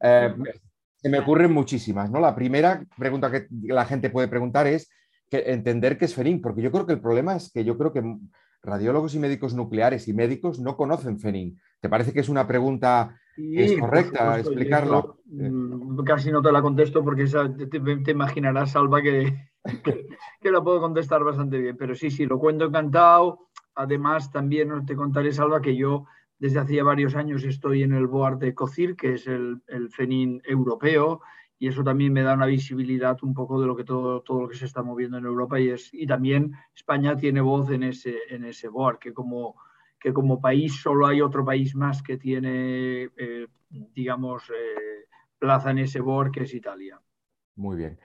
Eh, se me ocurren muchísimas, ¿no? La primera pregunta que la gente puede preguntar es que entender qué es FENIN, porque yo creo que el problema es que yo creo que radiólogos y médicos nucleares y médicos no conocen FENIN. ¿Te parece que es una pregunta es correcta explicarla? Mm, casi no te la contesto porque te, imaginarás, Salva, que, que, la puedo contestar bastante bien. Pero sí, sí, lo cuento encantado. Además, también te contaré, Salva, que yo desde hacía varios años estoy en el board de COCIR, que es el, el FENIN europeo, y eso también me da una visibilidad un poco de lo que todo, todo lo que se está moviendo en Europa y, es, y también España tiene voz en ese, en ese board, que como, que como país solo hay otro país más que tiene, eh, digamos, eh, plaza en ese board, que es Italia. Muy bien.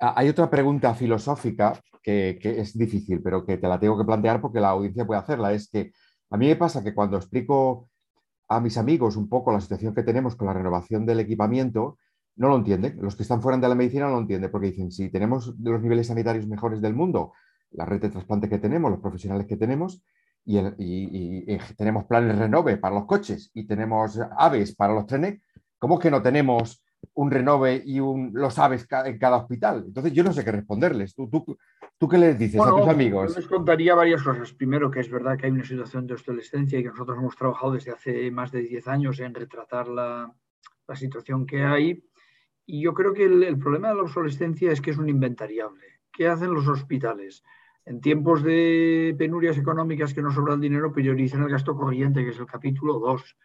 Ah, hay otra pregunta filosófica que, que, es difícil, pero que te la tengo que plantear porque la audiencia puede hacerla. Es que a mí me pasa que cuando explico a mis amigos un poco la situación que tenemos con la renovación del equipamiento, no lo entienden. Los que están fuera de la medicina no lo entienden porque dicen, si tenemos los niveles sanitarios mejores del mundo, la red de trasplante que tenemos, los profesionales que tenemos, y, tenemos planes renove para los coches y tenemos aves para los trenes, ¿cómo que no tenemos un renove y un, los aves en cada hospital? Entonces yo no sé qué responderles. ¿Tú, tú, tú qué les dices a tus amigos? Yo les contaría varias cosas. Primero, que es verdad que hay una situación de obsolescencia y que nosotros hemos trabajado desde hace más de 10 años en retratar la, la situación que hay y yo creo que el, problema de la obsolescencia es que es un inventariable. ¿Qué hacen los hospitales? En tiempos de penurias económicas que no sobran dinero, priorizan el gasto corriente, que es el capítulo 2.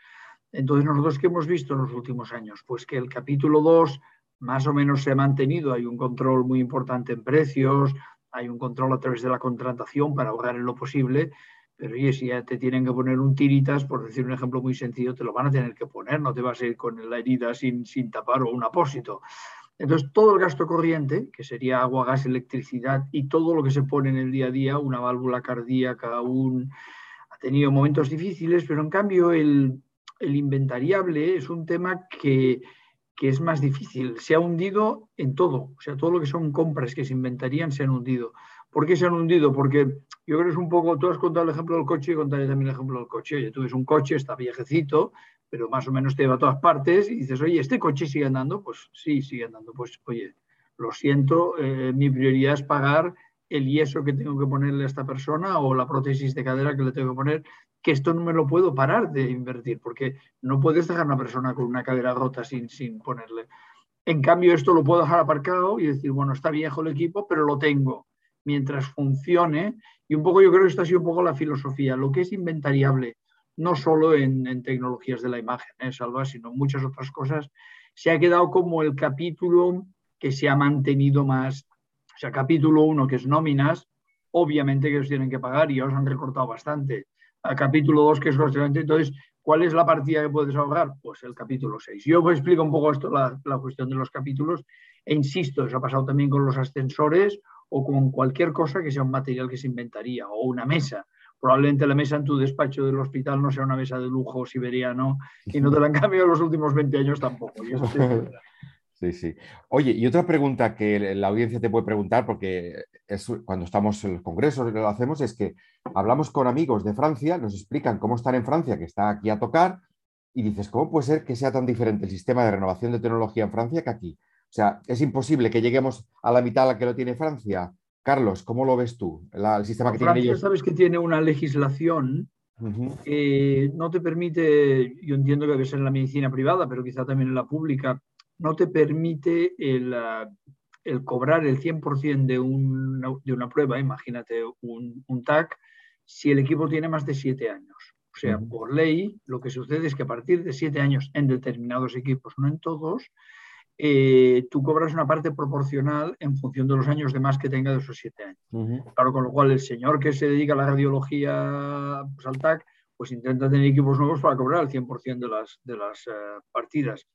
Entonces, nosotros qué hemos visto en los últimos años? Pues que el capítulo 2 más o menos se ha mantenido, hay un control muy importante en precios, hay un control a través de la contratación para ahorrar en lo posible, pero oye, si ya te tienen que poner un tiritas, por decir un ejemplo muy sencillo, te lo van a tener que poner, no te vas a ir con la herida sin, sin tapar o un apósito. Entonces, todo el gasto corriente, que sería agua, gas, electricidad y todo lo que se pone en el día a día, una válvula cardíaca, un... ha tenido momentos difíciles, pero en cambio el, el inventariable es un tema que, que es más difícil. Se ha hundido en todo, o sea, todo lo que son compras que se inventarían se han hundido. ¿Por qué se han hundido? Porque yo creo que es un poco, tú has contado el ejemplo del coche y contaré también el ejemplo del coche. Oye, tú ves un coche, está viejecito, pero más o menos te lleva a todas partes y dices, oye, ¿este coche sigue andando? Pues sí, sigue andando. Pues oye, lo siento, eh, mi prioridad es pagar el yeso que tengo que ponerle a esta persona o la prótesis de cadera que le tengo que poner, que esto no me lo puedo parar de invertir, porque no puedes dejar a una persona con una cadera rota sin, sin ponerle. En cambio, esto lo puedo dejar aparcado y decir, bueno, está viejo el equipo, pero lo tengo mientras funcione. Y un poco yo creo que esta ha sido un poco la filosofía, lo que es inventariable, no solo en, tecnologías de la imagen, ¿eh, Salva, sino en muchas otras cosas, se ha quedado como el capítulo que se ha mantenido más. O sea, capítulo 1, que es nóminas, obviamente que os tienen que pagar y os han recortado bastante. A capítulo 2, que es básicamente, entonces, ¿cuál es la partida que puedes ahorrar? Pues el capítulo 6. Yo os explico un poco esto, la, la cuestión de los capítulos, e insisto, eso ha pasado también con los ascensores o con cualquier cosa que sea un material que se inventaría, o una mesa. Probablemente la mesa en tu despacho del hospital no sea una mesa de lujo siberiano y no te la han cambiado los últimos 20 años tampoco. Sí, sí. Oye, y otra pregunta que la audiencia te puede preguntar, porque es cuando estamos en los congresos lo hacemos, es que hablamos con amigos de Francia, nos explican cómo están en Francia, que está aquí a tocar, y dices, ¿cómo puede ser que sea tan diferente el sistema de renovación de tecnología en Francia que aquí? O sea, es imposible que lleguemos a la mitad a la que lo tiene Francia. Carlos, ¿cómo lo ves tú? el sistema que Francia, tiene sabes que tiene una legislación que no te permite, yo entiendo que debe ser en la medicina privada, pero quizá también en la pública, no te permite el, ah, cobrar el 100% de una, de una prueba, imagínate un, un, TAC, si el equipo tiene más de siete años. O sea, por ley, lo que sucede es que a partir de siete años en determinados equipos, no en todos, eh, tú cobras una parte proporcional en función de los años de más que tenga de esos siete años. Claro, con lo cual el señor que se dedica a la radiología pues, al TAC, pues intenta tener equipos nuevos para cobrar el 100% de las, de las eh, partidas.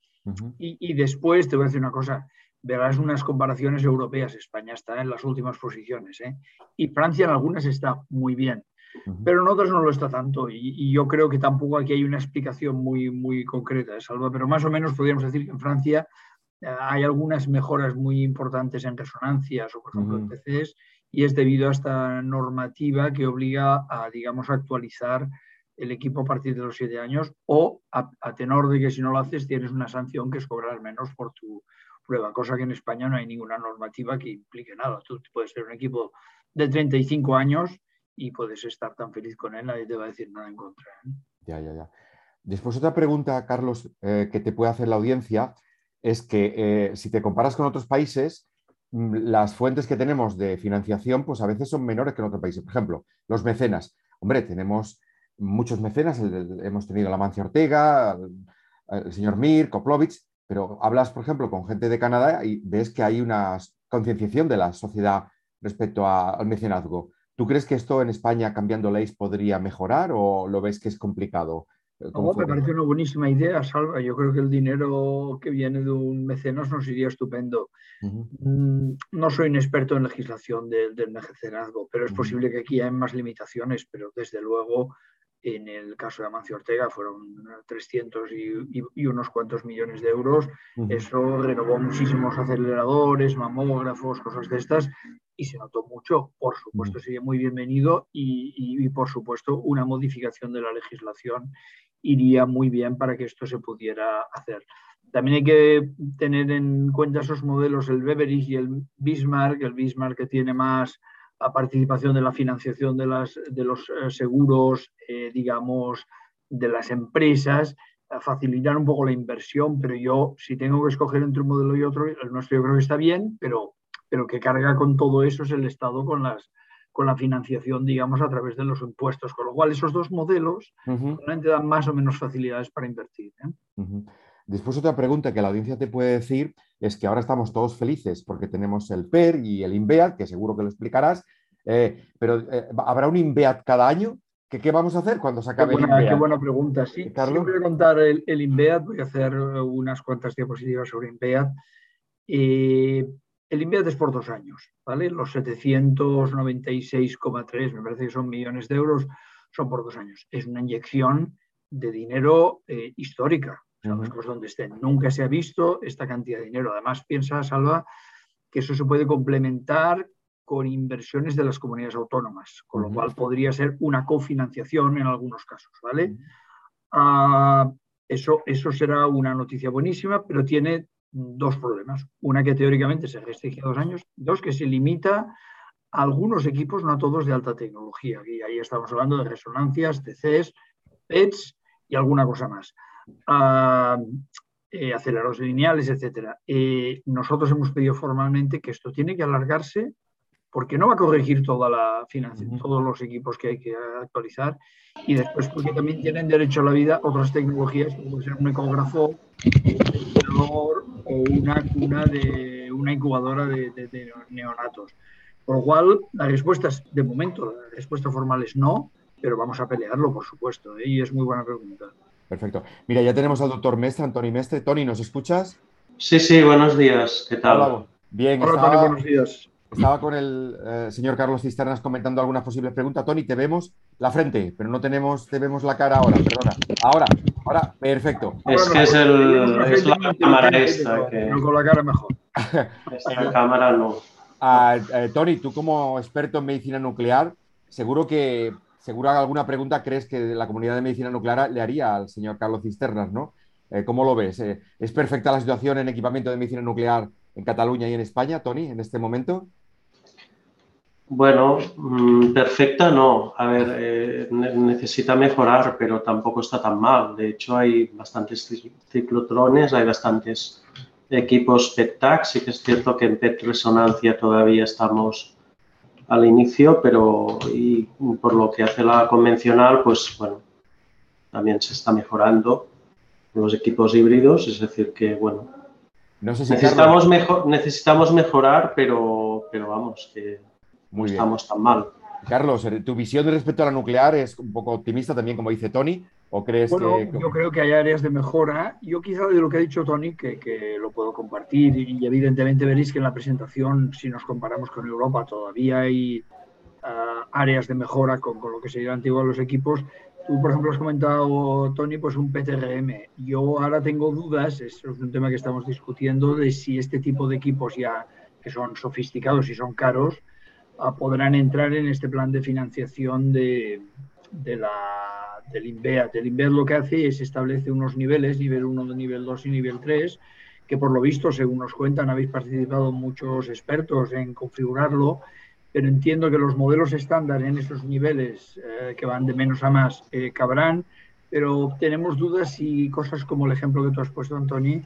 Y, después te voy a decir una cosa, verás unas comparaciones europeas. España está en las últimas posiciones ¿eh? y Francia en algunas está muy bien. Pero en otras no lo está tanto y, y, yo creo que tampoco aquí hay una explicación muy, muy concreta, de Salva, pero más o menos podríamos decir que en Francia hay algunas mejoras muy importantes en resonancias o, por ejemplo, en PCs, y es debido a esta normativa que obliga a, digamos, actualizar el equipo a partir de los siete años o a, tenor de que si no lo haces tienes una sanción que es cobrar menos por tu prueba, cosa que en España no hay ninguna normativa que implique nada. Tú puedes ser un equipo de 35 años y puedes estar tan feliz con él, nadie te va a decir nada en contra. ¿eh? Ya, ya, ya. Después otra pregunta, Carlos, eh, que te puede hacer la audiencia es que eh, si te comparas con otros países, mm, las fuentes que tenemos de financiación, pues a veces son menores que en otros países. Por ejemplo, los mecenas. Hombre, tenemos muchos mecenas, hemos tenido a la Mancia Ortega, el, señor Mir, Koplovich, pero hablas, por ejemplo, con gente de Canadá y ves que hay una concienciación de la sociedad respecto al mecenazgo. ¿Tú crees que esto en España, cambiando leyes, podría mejorar o lo ves que es complicado? Eh, me parece una buenísima idea, Salva. Yo creo que el dinero que viene de un mecenas nos iría estupendo. Mm, no soy un experto en legislación del, mecenazgo, pero es posible que aquí hay más limitaciones, pero desde luego en el caso de Amancio Ortega fueron 300 y, unos cuantos millones de euros. Eso renovó muchísimos aceleradores, mamógrafos, cosas de estas, y se notó mucho. Por supuesto, sería muy bienvenido y, por supuesto, una modificación de la legislación iría muy bien para que esto se pudiera hacer. También hay que tener en cuenta esos modelos, el Beveridge y el Bismarck, el Bismarck que tiene más la participación de la financiación de, las, de los eh, seguros, eh, digamos, de las empresas, facilitar un poco la inversión, pero yo, si tengo que escoger entre un modelo y otro, el nuestro yo creo que está bien, pero, pero que carga con todo eso es el Estado con, las, con la financiación, digamos, a través de los impuestos, con lo cual esos dos modelos realmente dan más o menos facilidades para invertir. ¿eh? Después otra pregunta que la audiencia te puede decir es que ahora estamos todos felices porque tenemos el PER y el INVEAT, que seguro que lo explicarás, eh, pero eh, ¿habrá un INVEAT cada año? ¿Qué, ¿Qué, vamos a hacer cuando se acabe el INVEAT? Qué buena pregunta, sí. Carlos. voy a contar el, el, INVEAT, voy a hacer unas cuantas diapositivas sobre INVEAT. Eh, el INVEAT es por dos años, ¿vale? Los 796,3, me parece que son millones de euros, son por dos años. Es una inyección de dinero histórica donde estén. Nunca se ha visto esta cantidad de dinero. Además, piensa, Salva, que eso se puede complementar con inversiones de las comunidades autónomas, con lo cual podría ser una cofinanciación en algunos casos, ¿vale? Ah, eso, eso será una noticia buenísima, pero tiene dos problemas. Una que teóricamente se restringe a dos años, dos que se limita a algunos equipos, no a todos, de alta tecnología. Y ahí estamos hablando de resonancias, TCs, PETs y alguna cosa más eh, aceleradores lineales, etc. Eh, nosotros hemos pedido formalmente que esto tiene que alargarse porque no va a corregir toda la financiación, todos los equipos que hay que actualizar y después porque también tienen derecho a la vida otras tecnologías como ser un ecógrafo, o una cuna de una incubadora de, de neonatos. Por lo cual, la respuesta es, de momento, la respuesta formal es no, pero vamos a pelearlo, por supuesto, ¿eh? y es muy buena pregunta. Perfecto. Mira, ya tenemos al doctor Mestre, Antoni Mestre. Tony, ¿nos escuchas? Sí, sí, buenos días. ¿Qué tal? Bien, Hola, estaba, buenos días. Estaba con el eh, señor Carlos Cisternas comentando algunas posibles preguntas. Tony, te vemos la frente, pero no tenemos, te vemos la cara ahora, perdona. Ahora, ahora, perfecto. Es que es, el, es la cámara esta. Que... con la cara mejor. Esta cámara no. Ah, eh, Tony, tú como experto en medicina nuclear, seguro que seguro alguna pregunta crees que la comunidad de medicina nuclear le haría al señor Carlos Cisternas, ¿no? Eh, ¿Cómo lo ves? Eh, ¿Es perfecta la situación en equipamiento de medicina nuclear en Cataluña y en España, Tony, en este momento? Bueno, mm, perfecta no. A ver, eh, necesita mejorar, pero tampoco está tan mal. De hecho, hay bastantes ciclotrones, hay bastantes equipos PET-TAC. Sí que es cierto que en PET resonancia todavía estamos al inicio, pero y por lo que hace la convencional, pues bueno, también se está mejorando los equipos híbridos, es decir que bueno, necesitamos, mejor, necesitamos mejorar, pero, pero vamos, que no estamos tan mal. Carlos, eh, ¿tu visión respecto a la nuclear es un poco optimista también, como dice Tony? ¿O crees bueno, que.? Yo creo que hay áreas de mejora. Yo, quizá de lo que ha dicho Tony, que, lo puedo compartir, y evidentemente veréis que en la presentación, si nos comparamos con Europa, todavía hay ah, áreas de mejora con, lo que sería antiguo los equipos. Tú, por ejemplo, has comentado, Tony, pues un PTRM. Yo ahora tengo dudas, es un tema que estamos discutiendo, de si este tipo de equipos ya que son sofisticados y son caros, podrán entrar en este plan de financiación de, la, del INVEA. El INVEA lo que hace es establece unos niveles, nivel 1, nivel 2 y nivel 3, que por lo visto, según nos cuentan, habéis participado muchos expertos en configurarlo, pero entiendo que los modelos estándar en esos niveles eh, que van de menos a más eh, cabrán, pero tenemos dudas si cosas como el ejemplo que tú has puesto, Antoni,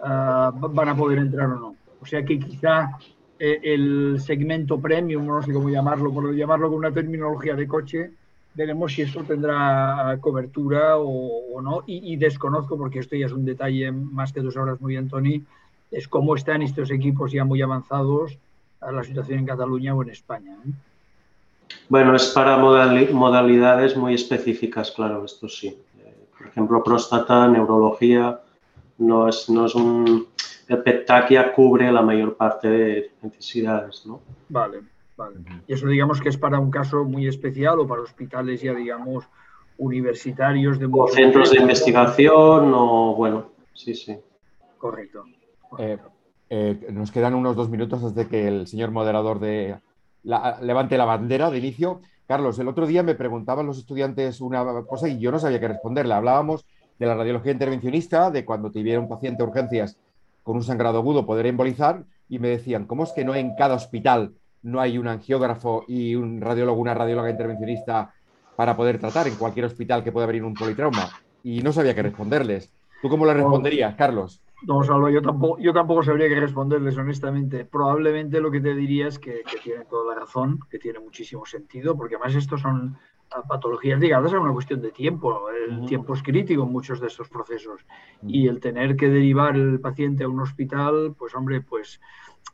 ah, van a poder entrar o no. O sea que quizá eh, el segmento premium, no sé cómo llamarlo, por llamarlo con una terminología de coche, veremos si esto tendrá cobertura o, no. Y, desconozco, porque esto ya es un detalle más que dos horas, muy bien, Tony, es cómo están estos equipos ya muy avanzados a la situación en Cataluña o en España. ¿eh? Bueno, es para modalidades muy específicas, claro, esto sí. Eh, por ejemplo, próstata, neurología, no es, no es un... El PETAC cubre la mayor parte de necesidades, ¿no? Vale, vale. Y eso digamos que es para un caso muy especial o para hospitales ya, digamos, universitarios de... O centros de investigación o, bueno, sí, sí. Correcto. Eh, eh, nos quedan unos dos minutos desde que el señor moderador de levante la bandera de inicio. Carlos, el otro día me preguntaban los estudiantes una cosa y yo no sabía qué responderle. Hablábamos de la radiología intervencionista, de cuando tuviera un paciente de urgencias con un sangrado agudo poder embolizar, y me decían, ¿cómo es que no en cada hospital no hay un angiógrafo y un radiólogo, una radióloga intervencionista para poder tratar en cualquier hospital que pueda abrir un politrauma? Y no sabía qué responderles. ¿Tú cómo le responderías, Carlos? No, Salvo, yo tampoco, yo tampoco sabría qué responderles, honestamente. Probablemente lo que te diría es que, que tiene toda la razón, que tiene muchísimo sentido, porque además estos son patologías ligadas a una cuestión de tiempo. El tiempo es crítico en muchos de estos procesos. Y el tener que derivar el paciente a un hospital, pues hombre, pues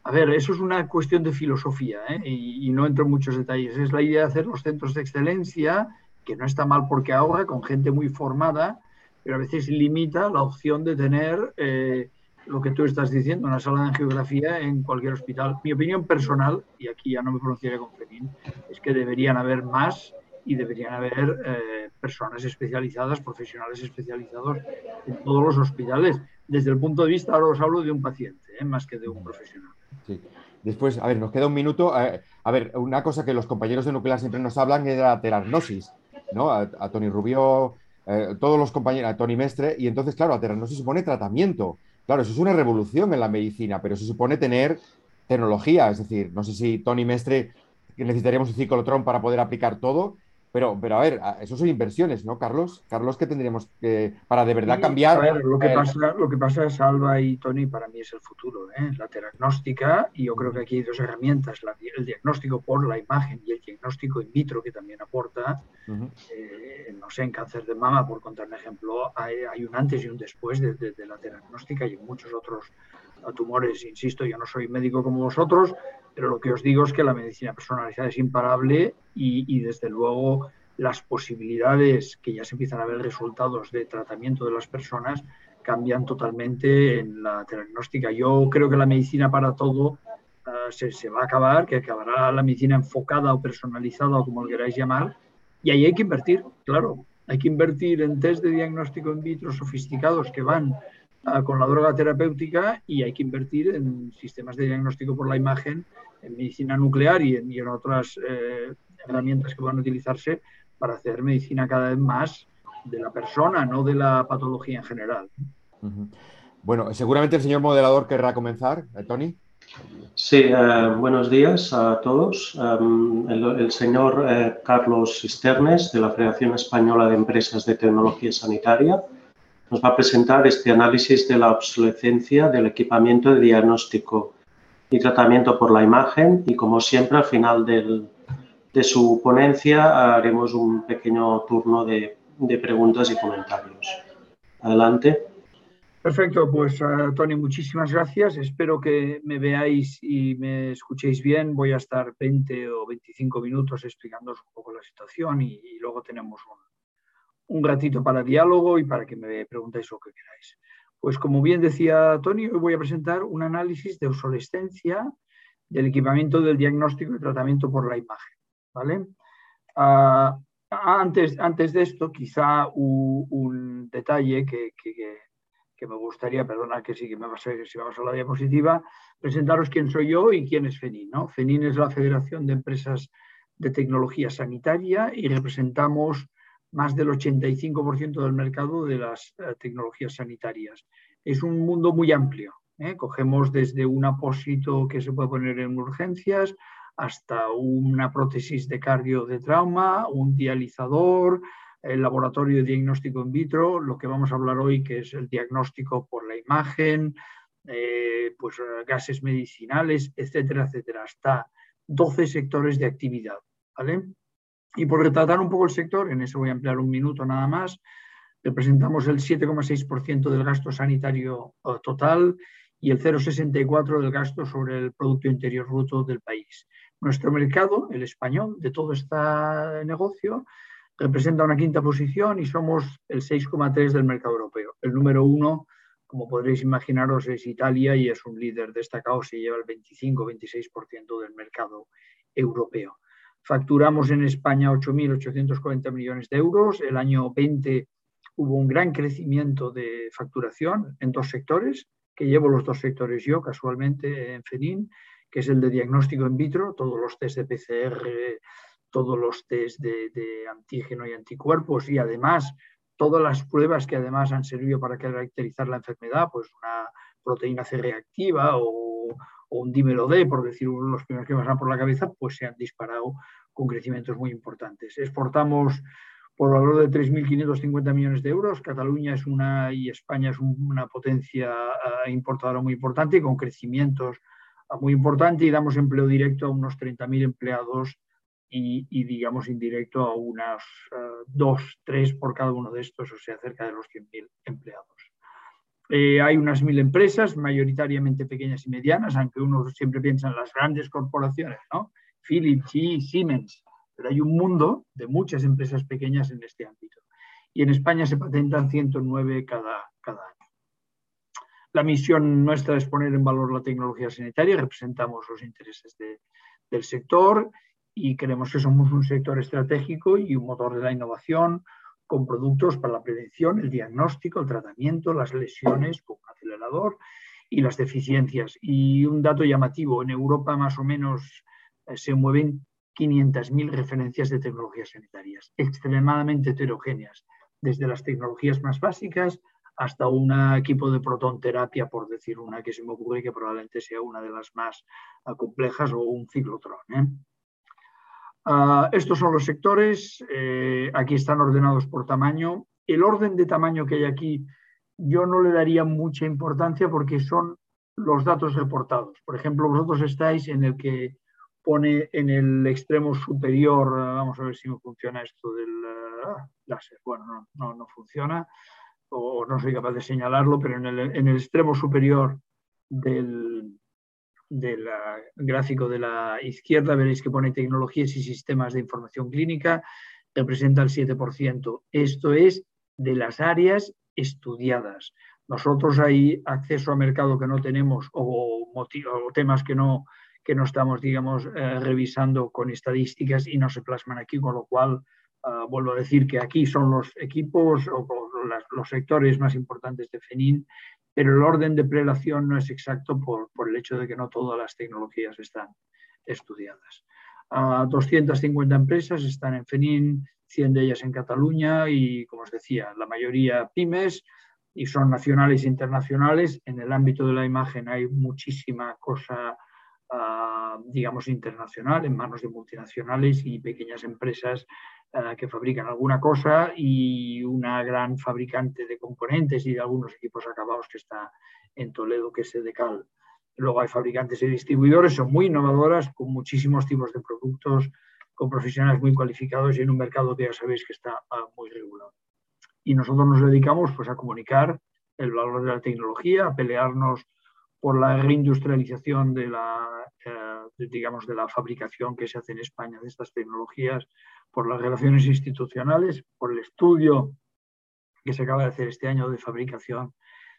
a ver, eso es una cuestión de filosofía ¿eh? y, no entro en muchos detalles. Es la idea de hacer los centros de excelencia, que no está mal porque ahora, con gente muy formada, pero a veces limita la opción de tener eh, lo que tú estás diciendo, una sala de angiografía en cualquier hospital. Mi opinión personal, y aquí ya no me pronunciaré con Fermín, es que deberían haber más y deberían haber eh, personas especializadas, profesionales especializados en todos los hospitales. Desde el punto de vista, ahora os hablo de un paciente, eh, más que de un profesional. Sí. Después, a ver, nos queda un minuto. a ver, una cosa que los compañeros de nuclear siempre nos hablan es de la teragnosis, ¿no? A, a Tony Rubio eh, todos los compañeros, Tony Mestre, y entonces, claro, no se supone tratamiento. Claro, eso es una revolución en la medicina, pero se supone tener tecnología, es decir, no sé si Tony Mestre necesitaríamos un ciclotrón para poder aplicar todo, pero, pero a ver, eso son inversiones, ¿no, Carlos? Carlos, ¿qué tendríamos que, para de verdad cambiar? A ver, lo que, pasa, lo que pasa, Salva y Tony, para mí es el futuro, ¿eh? la diagnóstica, y yo creo que aquí hay dos herramientas, el diagnóstico por la imagen y el diagnóstico in vitro, que también aporta, eh, no sé, en cáncer de mama, por contar un ejemplo, hay, hay un antes y un después de, de, la diagnóstica y en muchos otros tumores, insisto, yo no soy médico como vosotros, pero lo que os digo es que la medicina personalizada es imparable y, desde luego las posibilidades que ya se empiezan a ver resultados de tratamiento de las personas cambian totalmente en la diagnóstica. Yo creo que la medicina para todo uh, se, se, va a acabar, que acabará la medicina enfocada o personalizada o como lo queráis llamar, y ahí hay que invertir, claro, hay que invertir en test de diagnóstico in vitro sofisticados que van con la droga terapéutica y hay que invertir en sistemas de diagnóstico por la imagen, en medicina nuclear y en, otras eh, herramientas que van a utilizarse para hacer medicina cada vez más de la persona, no de la patología en general. Bueno, seguramente el señor moderador querrá comenzar, ¿eh, Tony. Sí, eh, buenos días a todos. el, señor Carlos Cisternes, de la Federación Española de Empresas de Tecnología Sanitaria, nos va a presentar este análisis de la obsolescencia del equipamiento de diagnóstico y tratamiento por la imagen y como siempre al final de su ponencia haremos un pequeño turno de, preguntas y comentarios. Adelante. Perfecto, pues uh, Tony, muchísimas gracias. Espero que me veáis y me escuchéis bien. Voy a estar 20 o 25 minutos explicándoos un poco la situación y luego tenemos un, un ratito para diálogo y para que me preguntéis lo que queráis. Pues como bien decía Tony, hoy voy a presentar un análisis de obsolescencia del equipamiento del diagnóstico y tratamiento por la imagen. ¿vale? Ah, antes, antes de esto, quizá un, detalle que, me gustaría, perdona que sí que me va a ser, si vamos a la diapositiva, presentaros quién soy yo y quién es FENIN. ¿no? FENIN es la Federación de Empresas de Tecnología Sanitaria y representamos más del 85% del mercado de las eh, tecnologías sanitarias. Es un mundo muy amplio. ¿eh? Cogemos desde un apósito que se puede poner en urgencias hasta una prótesis de cardio de trauma, un dializador, el laboratorio de diagnóstico in vitro, lo que vamos a hablar hoy que es el diagnóstico por la imagen, eh, pues gases medicinales, etcétera, etcétera, hasta 12 sectores de actividad. ¿vale? Y por retratar un poco el sector, en eso voy a emplear un minuto nada más, representamos el 7,6% del gasto sanitario eh, total y el 0,64% del gasto sobre el Producto Interior Bruto del país. Nuestro mercado, el español, de todo este negocio, representa una quinta posición y somos el 6,3% del mercado europeo. El número uno, como podréis imaginaros, es Italia y es un líder destacado, se lleva el 25-26% del mercado europeo. Facturamos en España 8.840 millones de euros. El año 20 hubo un gran crecimiento de facturación en dos sectores, que llevo los dos sectores yo casualmente en FENIN, que es el de diagnóstico in vitro, todos los test de PCR, todos los test de, de antígeno y anticuerpos y además todas las pruebas que además han servido para caracterizar la enfermedad, pues una proteína C reactiva o, o un dímero D, por decir los primeros que pasan por la cabeza, pues se han disparado con crecimientos muy importantes. Exportamos por valor de 3.550 millones de euros. Cataluña es una y España es una potencia uh, importadora muy importante con crecimientos uh, muy importantes y damos empleo directo a unos 30.000 empleados y, y, digamos indirecto a unas uh, dos, tres por cada uno de estos, o sea, cerca de los 100.000 empleados. Eh, hay unas mil empresas, mayoritariamente pequeñas y medianas, aunque uno siempre piensa en las grandes corporaciones, ¿no? Philips, y Siemens, pero hay un mundo de muchas empresas pequeñas en este ámbito. Y en España se patentan 109 cada, cada año. La misión nuestra es poner en valor la tecnología sanitaria, representamos los intereses de, del sector y creemos que somos un sector estratégico y un motor de la innovación, con productos para la prevención, el diagnóstico, el tratamiento, las lesiones con acelerador y las deficiencias. Y un dato llamativo, en Europa más o menos eh, se mueven 500.000 referencias de tecnologías sanitarias, extremadamente heterogéneas, desde las tecnologías más básicas hasta un equipo de protonterapia, por decir una que se me ocurre que probablemente sea una de las más uh, complejas, o un ciclotrón. ¿eh? Uh, estos son los sectores, eh, aquí están ordenados por tamaño. El orden de tamaño que hay aquí yo no le daría mucha importancia porque son los datos reportados. Por ejemplo, vosotros estáis en el que pone en el extremo superior, vamos a ver si me funciona esto del uh, láser. Bueno, no, no, no, funciona o no soy capaz de señalarlo, pero en el extremo superior del, del gráfico de la izquierda veréis que pone tecnologías y sistemas de información clínica, representa el 7%. Esto es de las áreas estudiadas. Nosotros hay acceso a mercado que no tenemos o, temas que no, que no estamos, digamos, eh, revisando con estadísticas y no se plasman aquí, con lo cual uh, vuelvo a decir que aquí son los equipos o, los sectores más importantes de FENIN pero el orden de prelación no es exacto por, por el hecho de que no todas las tecnologías están estudiadas. Uh, 250 empresas están en FENIN, 100 de ellas en Cataluña y, como os decía, la mayoría pymes y son nacionales e internacionales. En el ámbito de la imagen hay muchísima cosa, uh, digamos, internacional en manos de multinacionales y pequeñas empresas uh, que fabrican alguna cosa y una gran fabricante de componentes y de algunos equipos acabados que está en Toledo, que es Edecal. Luego hay fabricantes y distribuidores, son muy innovadoras, con muchísimos tipos de productos, con profesionales muy cualificados y en un mercado que ya sabéis que está uh, muy regulado. Y nosotros nos dedicamos pues, a comunicar el valor de la tecnología, a pelearnos por la reindustrialización de la, eh, digamos, de la fabricación que se hace en España de estas tecnologías, por las relaciones institucionales, por el estudio que se acaba de hacer este año de fabricación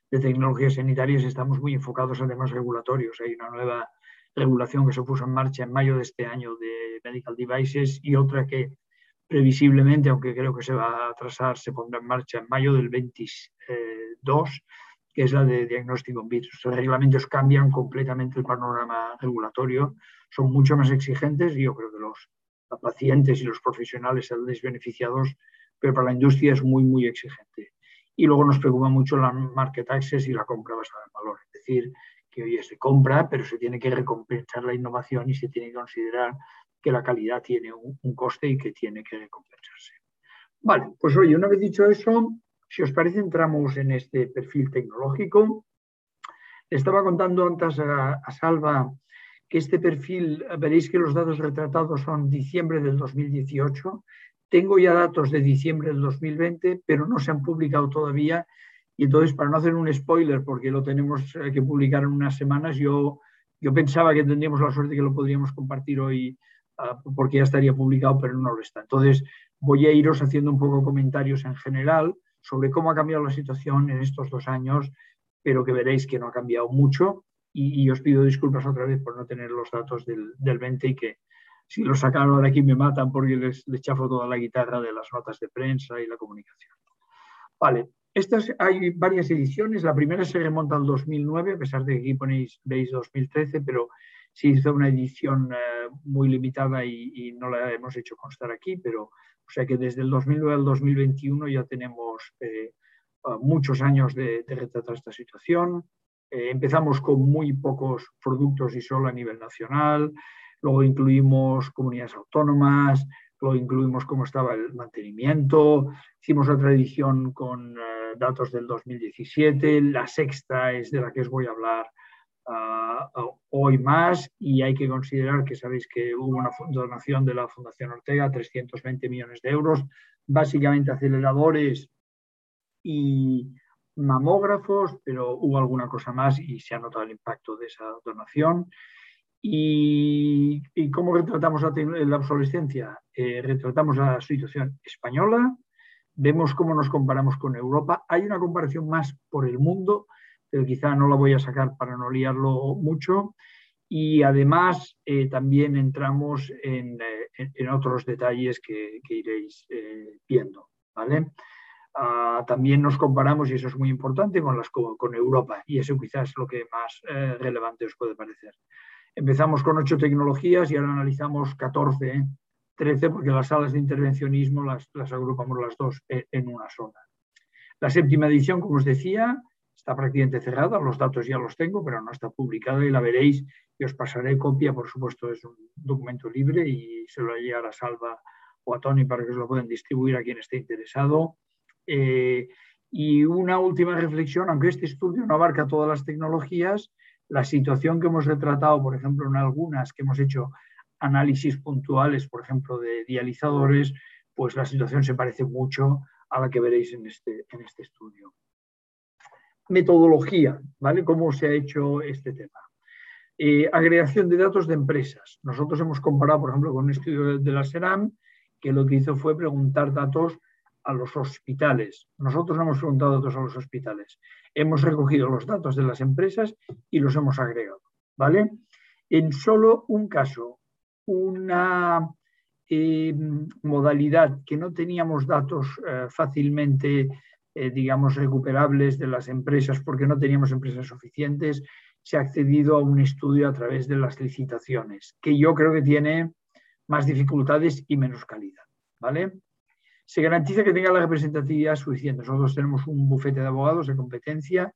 de tecnologías sanitarias. Estamos muy enfocados además regulatorios. Hay una nueva regulación que se puso en marcha en mayo de este año de Medical Devices y otra que previsiblemente, aunque creo que se va a atrasar, se pondrá en marcha en mayo del 22, que es la de diagnóstico in vitro. Estos reglamentos cambian completamente el panorama regulatorio, son mucho más exigentes y yo creo que los pacientes y los profesionales salen beneficiados pero para la industria es muy, muy exigente. Y luego nos preocupa mucho la market access y la compra basada en valor. Es decir, que hoy se compra, pero se tiene que recompensar la innovación y se tiene que considerar que la calidad tiene un, un coste y que tiene que recompensarse. Vale, pues oye, una vez dicho eso, si os parece, entramos en este perfil tecnológico. Estaba contando antes a, a Salva que este perfil, veréis que los datos retratados son diciembre del 2018. Tengo ya datos de diciembre del 2020, pero no se han publicado todavía. Y entonces, para no hacer un spoiler, porque lo tenemos eh, que publicar en unas semanas, yo, yo pensaba que tendríamos la suerte que lo podríamos compartir hoy uh, porque ya estaría publicado, pero no lo está. Entonces, voy a iros haciendo un poco comentarios en general sobre cómo ha cambiado la situación en estos dos años, pero que veréis que no ha cambiado mucho. Y, os pido disculpas otra vez por no tener los datos del, del 20 y que si los sacaron ahora aquí me matan porque les, les chafo toda la guitarra de las notas de prensa y la comunicación. Vale, estas hay varias ediciones. La primera se remonta al 2009, a pesar de que aquí ponéis, veis 2013, pero se hizo una edición eh, muy limitada y, no la hemos hecho constar aquí, pero o sea que desde el 2009 al 2021 ya tenemos eh, muchos años de, de, retratar esta situación. Eh, empezamos con muy pocos productos y solo a nivel nacional, luego incluimos comunidades autónomas, luego incluimos cómo estaba el mantenimiento, hicimos otra edición con eh, datos del 2017, la sexta es de la que os voy a hablar hoy más y hay que considerar que sabéis que hubo una donación de la Fundación Ortega, 320 millones de euros, básicamente aceleradores y mamógrafos, pero hubo alguna cosa más y se ha notado el impacto de esa donación. ¿Y, cómo retratamos la, la obsolescencia? Eh, retratamos la situación española, vemos cómo nos comparamos con Europa. Hay una comparación más por el mundo pero quizá no la voy a sacar para no liarlo mucho. Y además eh, también entramos en, eh, en, otros detalles que, que iréis eh, viendo. ¿vale? Uh, también nos comparamos, y eso es muy importante, con, las, con, Europa, y eso quizás es lo que más eh, relevante os puede parecer. Empezamos con ocho tecnologías y ahora analizamos 14, 13, porque las salas de intervencionismo las, agrupamos las dos en una sola. La séptima edición, como os decía, está prácticamente cerrada, los datos ya los tengo, pero no está publicada y la veréis y os pasaré copia, por supuesto es un documento libre y se lo llegar a Salva o a Tony para que se lo puedan distribuir a quien esté interesado. Eh, y una última reflexión, aunque este estudio no abarca todas las tecnologías, la situación que hemos retratado, por ejemplo, en algunas que hemos hecho análisis puntuales, por ejemplo, de dializadores, pues la situación se parece mucho a la que veréis en este, en este estudio metodología, ¿vale? ¿Cómo se ha hecho este tema? Eh, agregación de datos de empresas. Nosotros hemos comparado, por ejemplo, con un estudio de la SERAM, que lo que hizo fue preguntar datos a los hospitales. Nosotros no hemos preguntado datos a los hospitales. Hemos recogido los datos de las empresas y los hemos agregado, ¿vale? En solo un caso, una eh, modalidad que no teníamos datos eh, fácilmente eh, digamos, recuperables de las empresas porque no teníamos empresas suficientes, se ha accedido a un estudio a través de las licitaciones, que yo creo que tiene más dificultades y menos calidad. ¿vale? Se garantiza que tenga la representatividad suficiente. Nosotros tenemos un bufete de abogados de competencia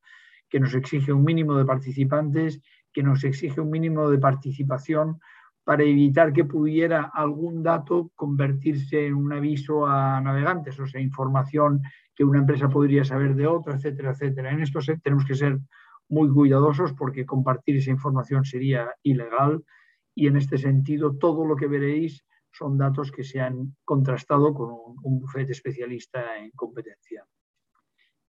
que nos exige un mínimo de participantes, que nos exige un mínimo de participación para evitar que pudiera algún dato convertirse en un aviso a navegantes, o sea, información que una empresa podría saber de otra, etcétera, etcétera. En esto tenemos que ser muy cuidadosos porque compartir esa información sería ilegal y en este sentido todo lo que veréis son datos que se han contrastado con un, bufete especialista en competencia.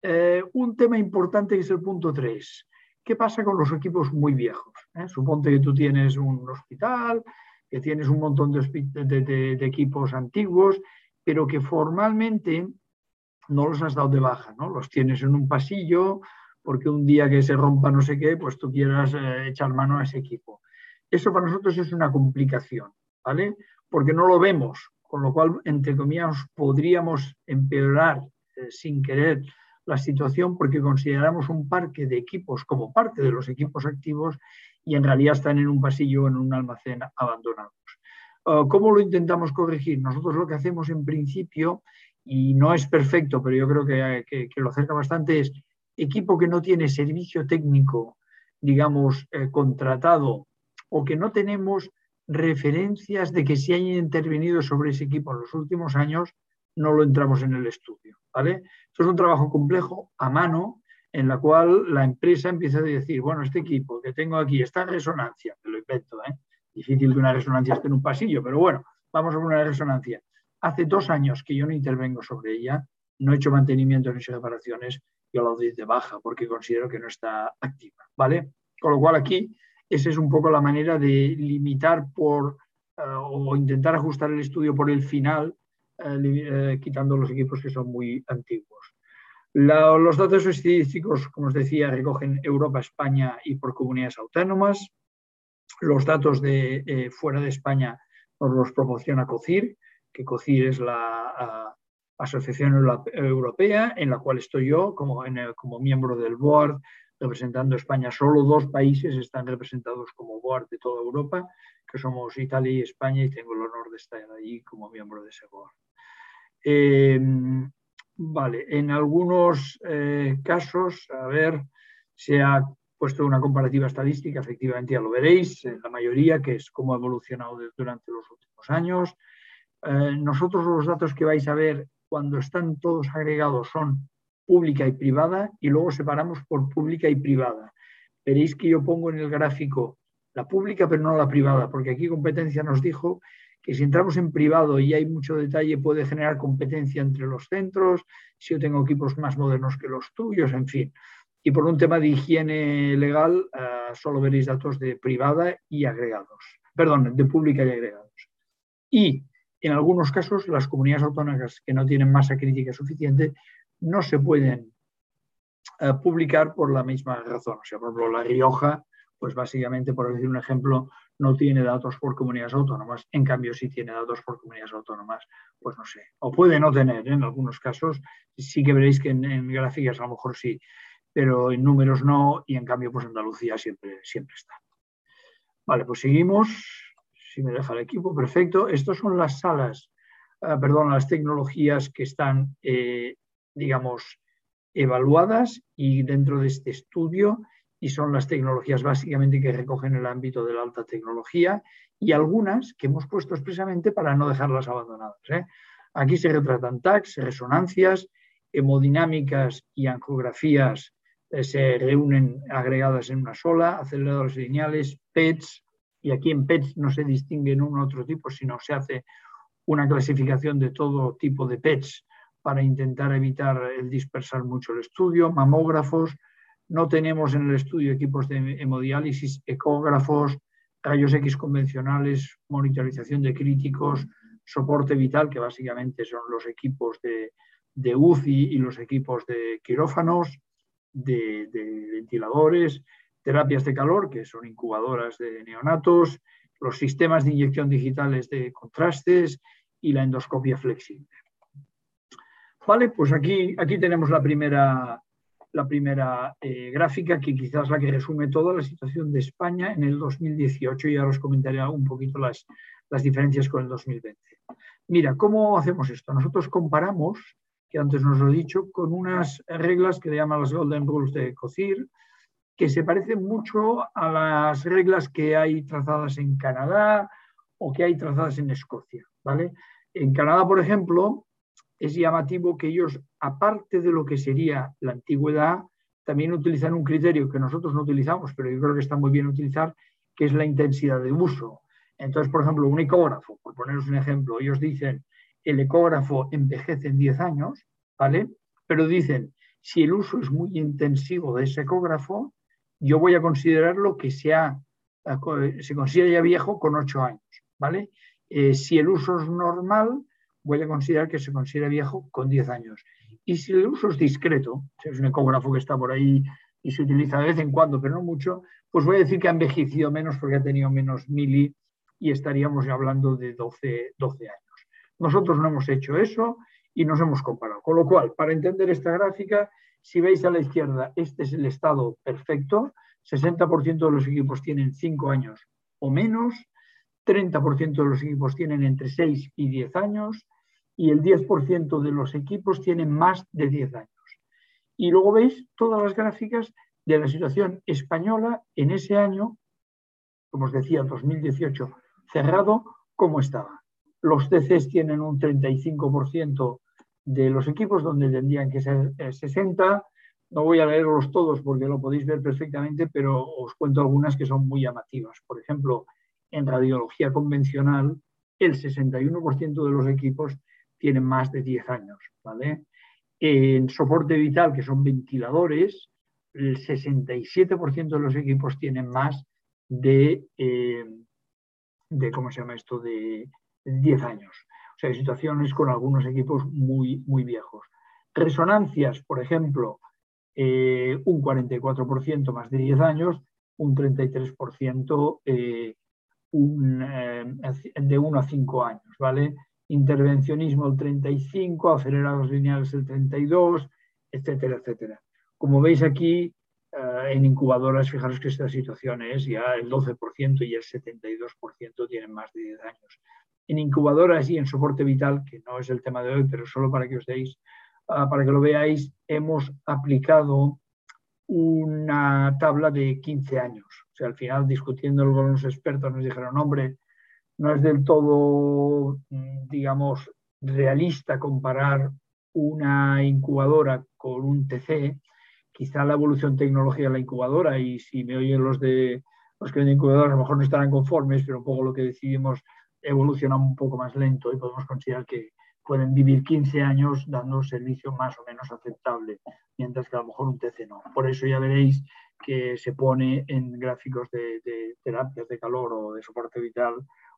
Eh, un tema importante es el punto 3. ¿Qué pasa con los equipos muy viejos? ¿Eh? Suponte que tú tienes un hospital, que tienes un montón de equipos antiguos, pero que formalmente no los has dado de baja, ¿no? Los tienes en un pasillo porque un día que se rompa no sé qué, pues tú quieras eh, echar mano a ese equipo. Eso para nosotros es una complicación, ¿vale? Porque no lo vemos, con lo cual, entre comillas, podríamos empeorar eh, sin querer la situación porque consideramos un parque de equipos como parte de los equipos activos y en realidad están en un pasillo o en un almacén abandonados. Uh, ¿Cómo lo intentamos corregir? Nosotros lo que hacemos en principio y no es perfecto, pero yo creo que, lo acerca bastante, es equipo que no tiene servicio técnico, digamos, eh, contratado o que no tenemos referencias de que se haya intervenido sobre ese equipo en los últimos años, no lo entramos en el estudio. ¿vale? Esto es un trabajo complejo a mano en la cual la empresa empieza a decir, bueno, este equipo que tengo aquí, esta resonancia, que lo invento, ¿eh? difícil que una resonancia esté en un pasillo, pero bueno, vamos a poner una resonancia. Hace dos años que yo no intervengo sobre ella, no he hecho mantenimiento ni reparaciones, yo la doy de baja porque considero que no está activa, ¿vale? Con lo cual aquí, esa es un poco la manera de limitar por eh, o intentar ajustar el estudio por el final, eh, eh, quitando los equipos que son muy antiguos. los datos estadísticos, como os decía, recogen Europa, España y por comunidades autónomas. Los datos de fuera de España los proporciona COCIR, que COCIR es la Asociación Europea, en la cual estoy yo como, miembro del board, representando España. Solo dos países están representados como board de toda Europa, que somos Italia y España, y tengo el honor de estar allí como miembro de ese board. Em, vale, en algunos eh, casos, a ver, se ha puesto una comparativa estadística, efectivamente ya lo veréis, en la mayoría, que es cómo ha evolucionado durante los últimos años. Eh, nosotros los datos que vais a ver cuando están todos agregados son pública y privada y luego separamos por pública y privada. Veréis que yo pongo en el gráfico la pública pero no la privada, porque aquí competencia nos dijo que si entramos en privado y hay mucho detalle puede generar competencia entre los centros, si yo tengo equipos más modernos que los tuyos, en fin. Y por un tema de higiene legal, uh, solo veréis datos de privada y agregados, perdón, de pública y agregados. Y en algunos casos, las comunidades autónomas que no tienen masa crítica suficiente no se pueden uh, publicar por la misma razón. O sea, por ejemplo, La Rioja, pues básicamente, por decir un ejemplo, no tiene datos por comunidades autónomas. En cambio, si tiene datos por comunidades autónomas, pues no sé. O puede no tener, ¿eh? en algunos casos. Sí que veréis que en, en gráficas a lo mejor sí pero en números no, y en cambio, pues Andalucía siempre, siempre está. Vale, pues seguimos. Si me deja el equipo, perfecto. Estas son las salas, eh, perdón, las tecnologías que están, eh, digamos, evaluadas y dentro de este estudio, y son las tecnologías básicamente que recogen el ámbito de la alta tecnología y algunas que hemos puesto expresamente para no dejarlas abandonadas. ¿eh? Aquí se retratan tags, resonancias, hemodinámicas y angiografías se reúnen agregadas en una sola, aceleradores lineales, PETs, y aquí en PETs no se distingue en un otro tipo, sino se hace una clasificación de todo tipo de PETs para intentar evitar el dispersar mucho el estudio, mamógrafos, no tenemos en el estudio equipos de hemodiálisis, ecógrafos, rayos X convencionales, monitorización de críticos, soporte vital, que básicamente son los equipos de, de UCI y los equipos de quirófanos, de, ventiladores, terapias de calor, que son incubadoras de neonatos, los sistemas de inyección digitales de contrastes y la endoscopia flexible. Vale, pues aquí, aquí tenemos la primera, la primera eh, gráfica, que quizás la que resume toda la situación de España en el 2018 y ahora os comentaré un poquito las, las diferencias con el 2020. Mira, ¿cómo hacemos esto? Nosotros comparamos que antes nos lo he dicho, con unas reglas que le llaman las Golden Rules de COCIR, que se parecen mucho a las reglas que hay trazadas en Canadá o que hay trazadas en Escocia. ¿vale? En Canadá, por ejemplo, es llamativo que ellos, aparte de lo que sería la antigüedad, también utilizan un criterio que nosotros no utilizamos, pero yo creo que está muy bien utilizar, que es la intensidad de uso. Entonces, por ejemplo, un ecógrafo, por poneros un ejemplo, ellos dicen el ecógrafo envejece en 10 años, ¿vale? Pero dicen, si el uso es muy intensivo de ese ecógrafo, yo voy a considerarlo que sea, se considera ya viejo con 8 años, ¿vale? Eh, si el uso es normal, voy a considerar que se considera viejo con 10 años. Y si el uso es discreto, es un ecógrafo que está por ahí y se utiliza de vez en cuando, pero no mucho, pues voy a decir que ha envejecido menos porque ha tenido menos mili y estaríamos hablando de 12, 12 años. Nosotros no hemos hecho eso y nos hemos comparado. Con lo cual, para entender esta gráfica, si veis a la izquierda, este es el estado perfecto. 60% de los equipos tienen 5 años o menos, 30% de los equipos tienen entre 6 y 10 años y el 10% de los equipos tienen más de 10 años. Y luego veis todas las gráficas de la situación española en ese año, como os decía, 2018 cerrado, cómo estaba. Los TCs tienen un 35% de los equipos donde tendrían que ser 60. Eh, no voy a leerlos todos porque lo podéis ver perfectamente, pero os cuento algunas que son muy llamativas. Por ejemplo, en radiología convencional, el 61% de los equipos tienen más de 10 años. ¿vale? En soporte vital, que son ventiladores, el 67% de los equipos tienen más de, eh, de, ¿cómo se llama esto?, de 10 años. Hay situaciones con algunos equipos muy, muy viejos. Resonancias, por ejemplo, eh, un 44% más de 10 años, un 33% eh, de 1 a 5 años, ¿vale? Intervencionismo el 35, acelerados lineales el 32, etcétera, etcétera. Como veis aquí, eh, en incubadoras, fijaros que esta situación es ya el 12% y el 72% tienen más de 10 años. En incubadoras y en soporte vital, que no es el tema de hoy, pero solo para que os deis, ah, para que lo veáis, hemos aplicado una tabla de 15 años. O sea, al final, discutiendo con los expertos, nos dijeron, hombre, no es del todo, mm, digamos, realista comparar una incubadora con un TC, quizá la evolución tecnológica de la incubadora, y si me oyen los de los que venden incubadoras, a lo mejor no estarán conformes, pero un poco lo que decidimos evoluciona un poco más lento y podemos considerar que pueden vivir 15 años dando un servicio más o menos aceptable, mientras que a lo mejor un TC no. Por eso ya veréis que se pone en gráficos de, terapias de calor o de soporte vital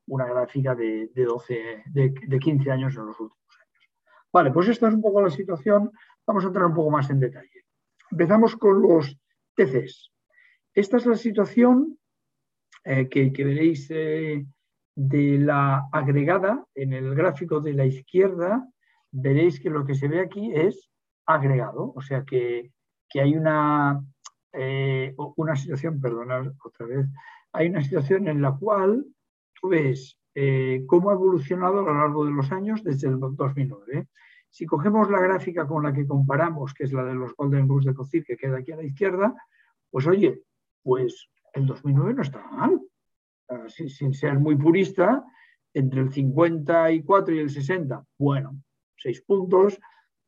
una gráfica de, 12, de, de 15 años en los últimos años. Vale, pues esta es un poco la situación. Vamos a entrar un poco más en detalle. Empezamos con los TCs. Esta es la situación eh, que, veréis eh, de la agregada en el gráfico de la izquierda. Veréis que lo que se ve aquí es agregado, o sea que, hay una, eh, una situación, perdonad otra vez, hay una situación en la cual tú ves cómo ha evolucionado a lo largo de los años desde el 2009. Si cogemos la gráfica con la que comparamos, que es la de los Golden Rules de COCIR, que queda aquí a la izquierda, pues oye, pues el 2009 no estaba mal. Sin, ser muy purista, entre el 54 y el 60, bueno, 6 puntos,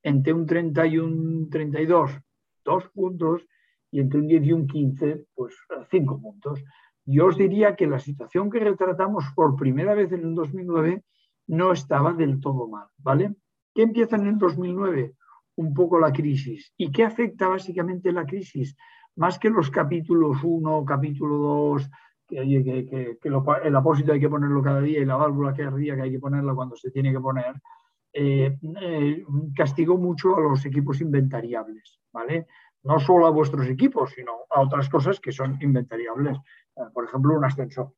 entre un 30 y un 32, 2 puntos, y entre un 10 y un 15, pues 5 puntos. Yo os diría que la situación que retratamos por primera vez en el 2009 no estaba del todo mal, ¿vale? ¿Qué empieza en el 2009? Un poco la crisis. ¿Y qué afecta básicamente la crisis? Más que los capítulos 1, capítulo 2, que, el apósito hay que ponerlo cada día y la válvula que hay que ponerla cuando se tiene que poner, eh, eh, castigó mucho a los equipos inventariables, ¿vale? No solo a vuestros equipos, sino a otras cosas que son inventariables. Eh, por ejemplo, un ascensor.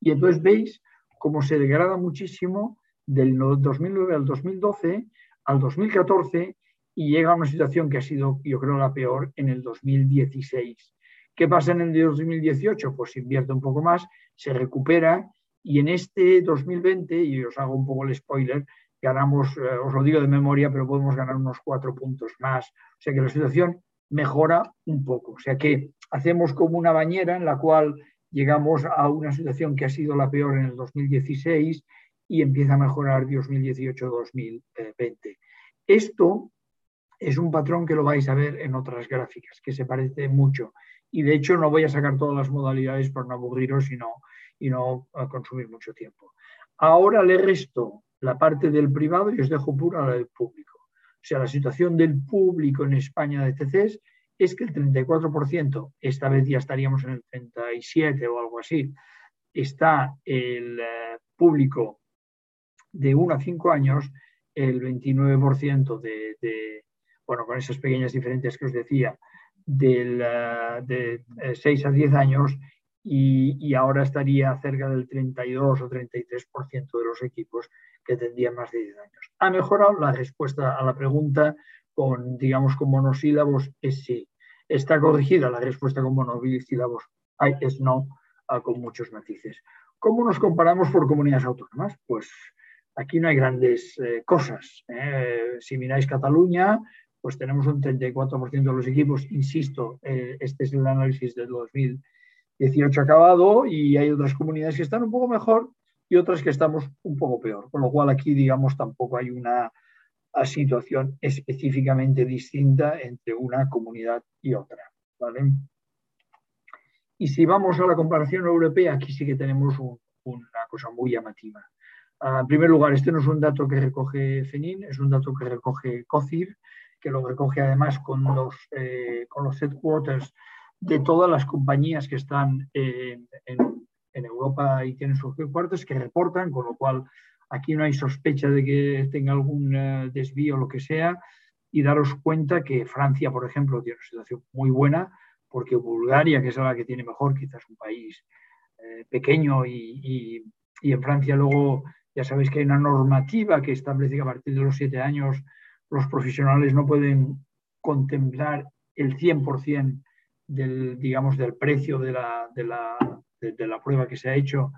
Y entonces veis cómo se degrada muchísimo del 2009 al 2012 al 2014 y llega a una situación que ha sido, yo creo, la peor en el 2016. ¿Qué pasa en el 2018? Pues invierte un poco más, se recupera y en este 2020, y os hago un poco el spoiler, ganamos, eh, os lo digo de memoria, pero podemos ganar unos cuatro puntos más. O sea que la situación mejora un poco. O sea que hacemos como una bañera en la cual llegamos a una situación que ha sido la peor en el 2016 y empieza a mejorar 2018-2020. Esto es un patrón que lo vais a ver en otras gráficas, que se parece mucho. Y de hecho no voy a sacar todas las modalidades por no aburriros y no, y no consumir mucho tiempo. Ahora le resto la parte del privado y os dejo pura la del público. O sea, la situación del público en España de TCs es que el 34%, esta vez ya estaríamos en el 37 o algo así, está el eh, público de 1 a 5 años, el 29% de, bueno, con esas pequeñas diferencias que os decía, de 6 a 10 años y, ahora estaría cerca del 32 o 33% de los equipos que tendrían más de 10 años. ¿Ha mejorado? La respuesta a la pregunta con, digamos, con monosílabos es sí. ¿Está corregida? La respuesta con monosílabos es no, con muchos matices. ¿Cómo nos comparamos por comunidades autónomas? Pues aquí no hay grandes eh, cosas. ¿eh? Si miráis Cataluña, pues tenemos un 34% de los equipos, insisto, eh, este es el análisis del 2018 acabado y hay otras comunidades que están un poco mejor y otras que estamos un poco peor, con lo cual aquí, digamos, tampoco hay una situación específicamente distinta entre una comunidad y otra. ¿vale? Y si vamos a la comparación europea, aquí sí que tenemos una cosa muy llamativa. Ah, en primer lugar, este no es un dato que recoge FENIN, es un dato que recoge COCIR, que lo recoge además con los, eh, con los headquarters de todas las compañías que están en, Europa y tienen sus headquarters, que reportan, con lo cual aquí no hay sospecha de que tenga algún eh, desvío o lo que sea. Y daros cuenta que Francia, por ejemplo, tiene una situación muy buena, porque Bulgaria, que es la que tiene mejor, quizás un país eh, pequeño y, y, en Francia luego ya sabéis que hay una normativa que establece que a partir de los siete años los profesionales no pueden contemplar el 100% del, digamos, del precio de la, de, la, de, la, prueba que se ha hecho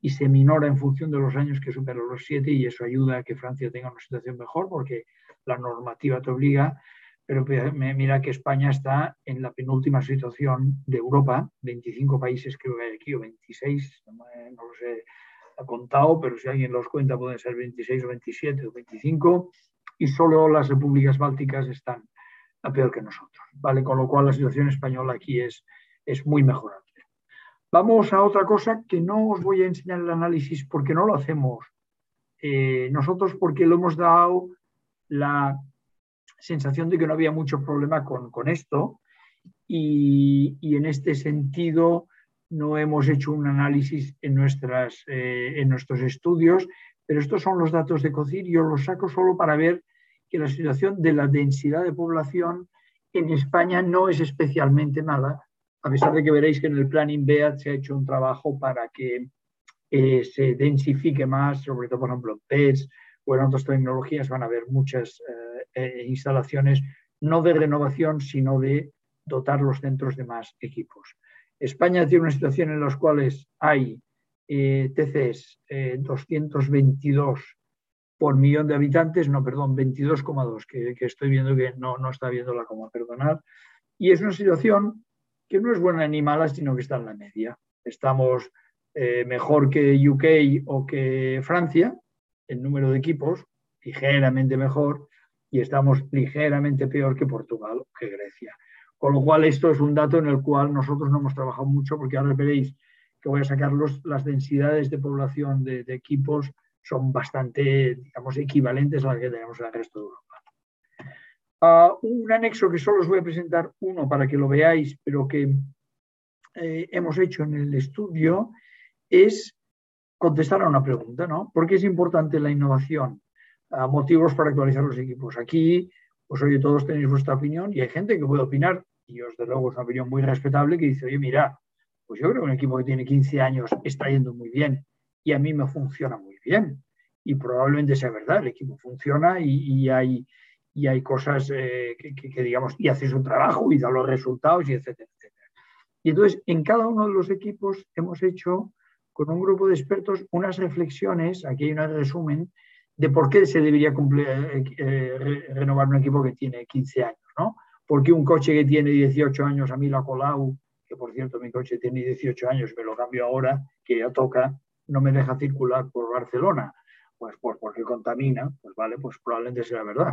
y se minora en función de los años que superan los siete y eso ayuda a que Francia tenga una situación mejor porque la normativa te obliga, pero mira que España está en la penúltima situación de Europa, 25 países creo que hay aquí o 26, no, no lo sé ha contado, pero si alguien los cuenta pueden ser 26 o 27 o 25, y solo las repúblicas bálticas están peor que nosotros, ¿vale? Con lo cual la situación española aquí es, es muy mejorable. Vamos a otra cosa que no os voy a enseñar el análisis porque no lo hacemos eh, nosotros porque lo hemos dado la sensación de que no había mucho problema con, con esto y, y en este sentido no hemos hecho un análisis en, nuestras, eh, en nuestros estudios, pero estos son los datos de COCIR. Yo los saco solo para ver que la situación de la densidad de población en España no es especialmente mala, a pesar de que veréis que en el Planning BEAT se ha hecho un trabajo para que eh, se densifique más, sobre todo, por ejemplo, en PETS o en otras tecnologías van a haber muchas eh, instalaciones, no de renovación, sino de dotar los centros de más equipos. España tiene una situación en la cual hay eh, TCs 222 eh, por millón de habitantes, no, perdón, 22,2, que, que, estoy viendo que no, no está viendo la coma, perdonar. Y es una situación que no es buena ni mala, sino que está en la media. Estamos eh, mejor que UK o que Francia en número de equipos, ligeramente mejor, y estamos ligeramente peor que Portugal o que Grecia. Con lo cual, esto es un dato en el cual nosotros no hemos trabajado mucho, porque ahora veréis que voy a sacar las densidades de población de, equipos son bastante, digamos, equivalentes a las que tenemos en el resto de Europa. Ah, un anexo que solo os voy a presentar uno para que lo veáis, pero que eh, hemos hecho en el estudio, es contestar a una pregunta, ¿no? ¿Por qué es importante la innovación? Ah, motivos para actualizar los equipos. Aquí pues oye, todos tenéis vuestra opinión y hay gente que puede opinar, y yo desde luego es una opinión muy respetable, que dice, oye, mira, pues yo creo que un equipo que tiene 15 años está yendo muy bien y a mí me funciona muy bien. Y probablemente sea verdad, el equipo funciona y, hay, y hay cosas eh, que, digamos, y hace su trabajo y da los resultados y etcétera. Y entonces, en cada uno de los equipos hemos hecho con un grupo de expertos unas reflexiones, aquí hay un resumen, de por qué se debería eh, eh, renovar un equipo que tiene 15 años, ¿no? Porque un coche que tiene 18 años a mí lo ha colado, que por cierto mi coche tiene 18 años, me lo cambio ahora, que ya toca, no me deja circular por Barcelona, pues, pues porque contamina, pues vale, pues probablemente sea verdad.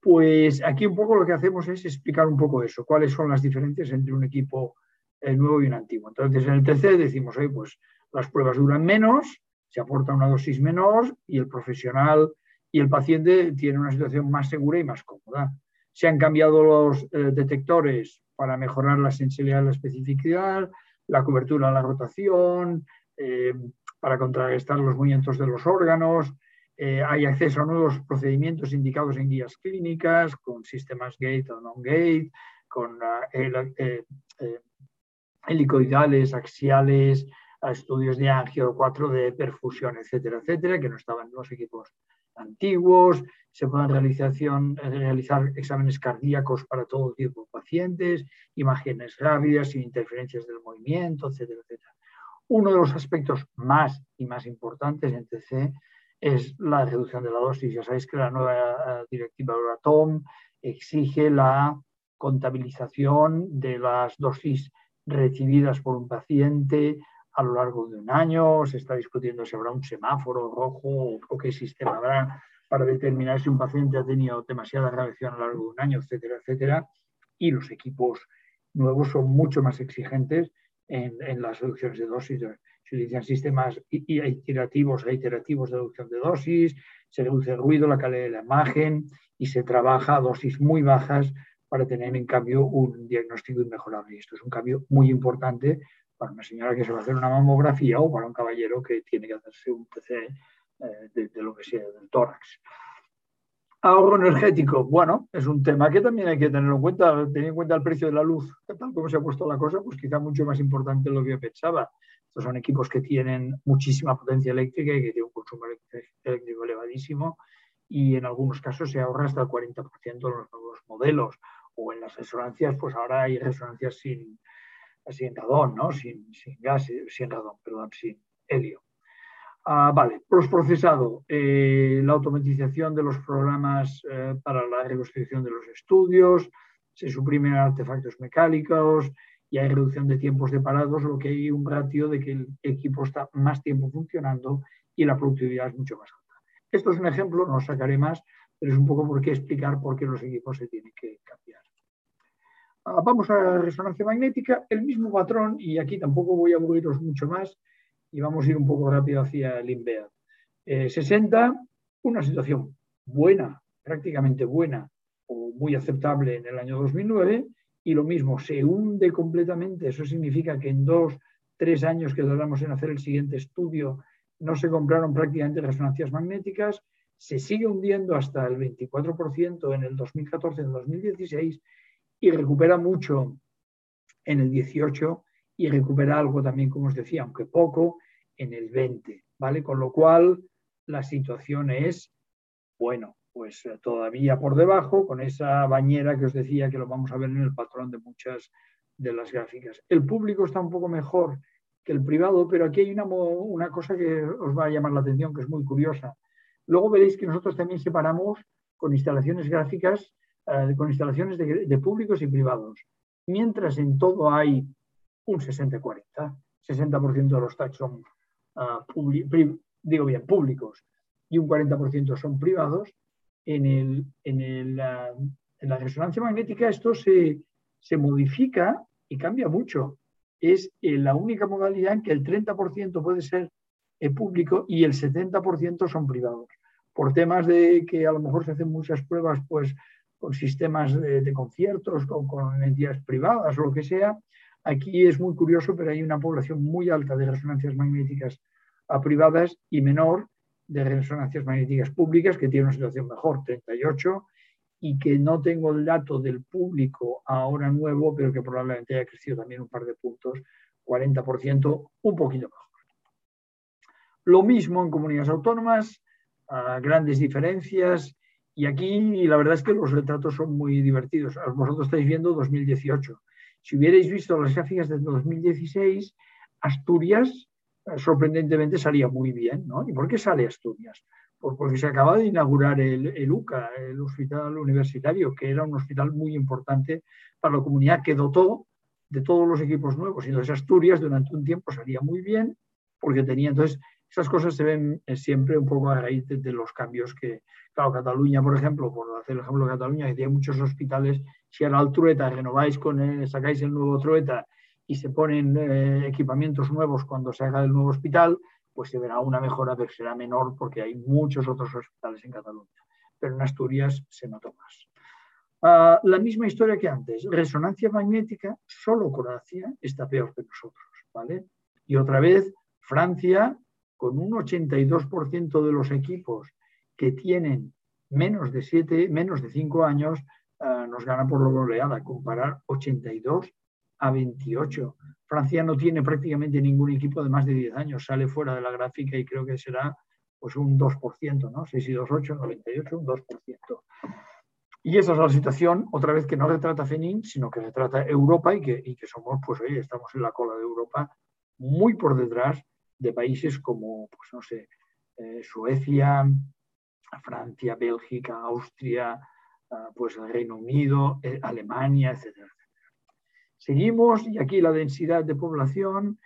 Pues aquí un poco lo que hacemos es explicar un poco eso, cuáles son las diferencias entre un equipo eh, nuevo y un antiguo. Entonces en el TC decimos, oye, pues las pruebas duran menos, se aporta una dosis menor y el profesional y el paciente tienen una situación más segura y más cómoda. Se han cambiado los eh, detectores para mejorar la sensibilidad la especificidad, la cobertura la rotación, eh, para contrarrestar los movimientos de los órganos. Eh, hay acceso a nuevos procedimientos indicados en guías clínicas, con sistemas gate o non-gate, con helicoidales, axiales, a estudios de angio 4 de perfusión, etcétera, etcétera, que no estaban en los equipos antiguos, se pueden realizar exámenes cardíacos para todo tipo de pacientes, imágenes rápidas sin interferencias del movimiento, etcétera, etcétera. Uno de los aspectos más y más importantes en TC es la reducción de la dosis. Ya sabéis que la nueva eh, directiva Euratom exige la contabilización de las dosis recibidas por un paciente a lo largo de un año. Se está discutiendo si habrá un semáforo rojo o qué sistema habrá para determinar si un paciente ha tenido demasiada radiación a lo largo de un año, etcétera, etcétera. Y los equipos nuevos son mucho más exigentes en, las reducciones de dosis. Se utilizan sistemas iterativos e iterativos de reducción de dosis, se reduce el ruido, la calidad de la imagen y se trabaja a dosis muy bajas para tener en cambio un diagnóstico inmejorable. Y esto es un cambio muy importante para una señora que se va a hacer una mamografía o para un caballero que tiene que hacerse un PC eh, de, lo que sea, del tórax. Ahorro energético, bueno, es un tema que también hay que tener en cuenta, teniendo en cuenta el precio de la luz, tal como se ha puesto la cosa, pues quizá mucho más importante de lo que yo pensaba. Estos son equipos que tienen muchísima potencia eléctrica y que tienen un consumo eléctrico elevadísimo y en algunos casos se ahorra hasta el 40% en los nuevos modelos o en las resonancias, pues ahora hay resonancias sin, sin radón, ¿no? sin, sin gas, sin radón, perdón, sin helio. Ah, vale, procesado, eh, la automatización de los programas eh, para la reconstrucción de los estudios, se suprimen artefactos mecánicos y hay reducción de tiempos de parados, lo que hay un ratio de que el equipo está más tiempo funcionando y la productividad es mucho más alta. Esto es un ejemplo, no sacaré más, pero es un poco por qué explicar por qué los equipos se tienen que cambiar. Ah, vamos a la resonancia magnética, el mismo patrón, y aquí tampoco voy a aburriros mucho más, y vamos a ir un poco rápido hacia el INVEA. 60, eh, una situación buena, prácticamente buena o muy aceptable en el año 2009, y lo mismo, se hunde completamente. Eso significa que en dos, tres años que tardamos en hacer el siguiente estudio, no se compraron prácticamente resonancias magnéticas, se sigue hundiendo hasta el 24% en el 2014, en el 2016, y recupera mucho en el 18 y recupera algo también, como os decía, aunque poco, en el 20, ¿vale? Con lo cual la situación es, bueno, pues eh, todavía por debajo, con esa bañera que os decía que lo vamos a ver en el patrón de muchas de las gráficas. El público está un poco mejor que el privado, pero aquí hay una, una cosa que os va a llamar la atención, que es muy curiosa. Luego veréis que nosotros también separamos con instalaciones gráficas eh, con instalaciones de, públicos y privados. Mientras en todo hay un 60-40, 60%, de los tags son, digo bien, públicos y un 40% son privados, en, el, en, el, en, la resonancia magnética esto se, se modifica y cambia mucho. Es eh, la única modalidad en que el 30% puede ser eh, público y el 70% son privados. Por temas de que a lo mejor se hacen muchas pruebas, pues con sistemas de, conciertos, con, con, entidades privadas o lo que sea. Aquí es muy curioso, pero hay una población muy alta de resonancias magnéticas a privadas y menor de resonancias magnéticas públicas, que tiene una situación mejor, 38, y que no tengo el dato del público ahora nuevo, pero que probablemente haya crecido también un par de puntos, 40%, un poquito mejor. Lo mismo en comunidades autónomas, grandes diferencias y aquí la verdad es que los retratos son muy divertidos. Vosotros estáis viendo 2018. Si hubierais visto las gráficas de 2016, Asturias eh, sorprendentemente salía muy bien. ¿no? ¿Y por qué sale Asturias? Pues porque se acaba de inaugurar el, UCA, el Hospital Universitario, que era un hospital muy importante para la comunidad que dotó de todos los equipos nuevos. Y entonces Asturias durante un tiempo salía muy bien porque tenía entonces esas cosas se ven eh, siempre un poco a raíz de, los cambios que, claro, Cataluña, por ejemplo, por hacer el ejemplo de Cataluña, que tiene muchos hospitales, si ahora al Trueta renováis con, el, sacáis el nuevo Trueta y se ponen eh, equipamientos nuevos cuando se haga el nuevo hospital, pues se verá una mejora, pero será menor porque hay muchos otros hospitales en Cataluña. Pero en Asturias se notó más. Ah, la misma historia que antes, resonancia magnética, solo Croacia está peor que nosotros, ¿vale? Y otra vez, Francia con un 82% de los equipos que tienen menos de 7, menos de 5 años, eh, nos gana por lo goleada, comparar 82 a 28. Francia no tiene prácticamente ningún equipo de más de 10 años, sale fuera de la gráfica y creo que será pues un 2%, ¿no? 6 y 2, 8, 98, un 2%. Y esa es la situación, otra vez que no retrata FENIN, sino que retrata Europa y que, y que somos, pues oye, estamos en la cola de Europa muy por detrás de países como, pues no sé, eh, Suecia, Francia, Bélgica, Austria, pues el Reino Unido, eh, Alemania, etc. Seguimos y aquí la densidad de población,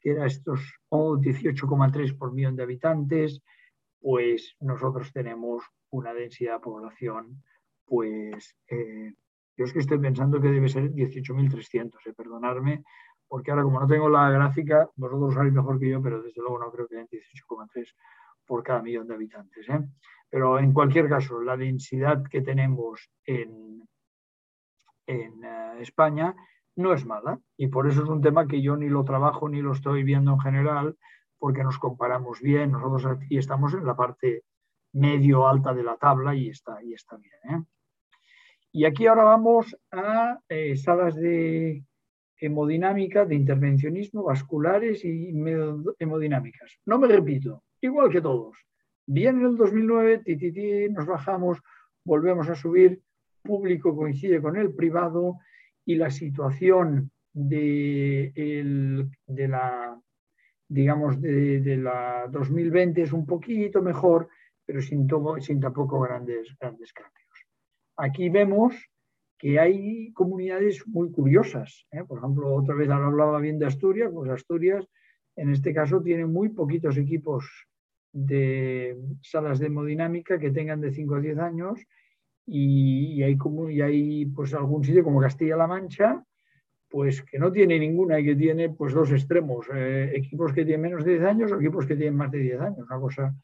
que era estos 18,3 por millón de habitantes, pues nosotros tenemos una densidad de población, pues eh, yo es que estoy pensando que debe ser 18.300, eh, perdonarme, porque ahora como no tengo la gráfica, vosotros sabéis mejor que yo, pero desde luego no creo que den 18,3 por cada millón de habitantes. ¿eh? Pero en cualquier caso, la densidad que tenemos en, en eh, España no es mala y por eso es un tema que yo ni lo trabajo ni lo estoy viendo en general porque nos comparamos bien, nosotros aquí estamos en la parte medio alta de la tabla y está, y está bien. ¿eh? Y aquí ahora vamos a eh, salas de hemodinámica, de intervencionismo, vasculares y hemodinámicas. No me repito, igual que todos. Bien en el 2009, tititi, nos bajamos, volvemos a subir, público coincide con el privado y la situación de, la digamos, de, la 2020 es un poquito mejor, pero sin, sin tampoco grandes, grandes cambios. Aquí vemos que hay comunidades muy curiosas. ¿eh? Por ejemplo, otra vez hablaba bien de Asturias, pues Asturias en este caso tiene muy poquitos equipos de salas de hemodinámica que tengan de 5 a 10 años y, hay, como, y hay pues algún sitio como Castilla-La Mancha, pues que no tiene ninguna y que tiene pues dos extremos, eh, equipos que tienen menos de 10 años o equipos que tienen más de 10 años, una cosa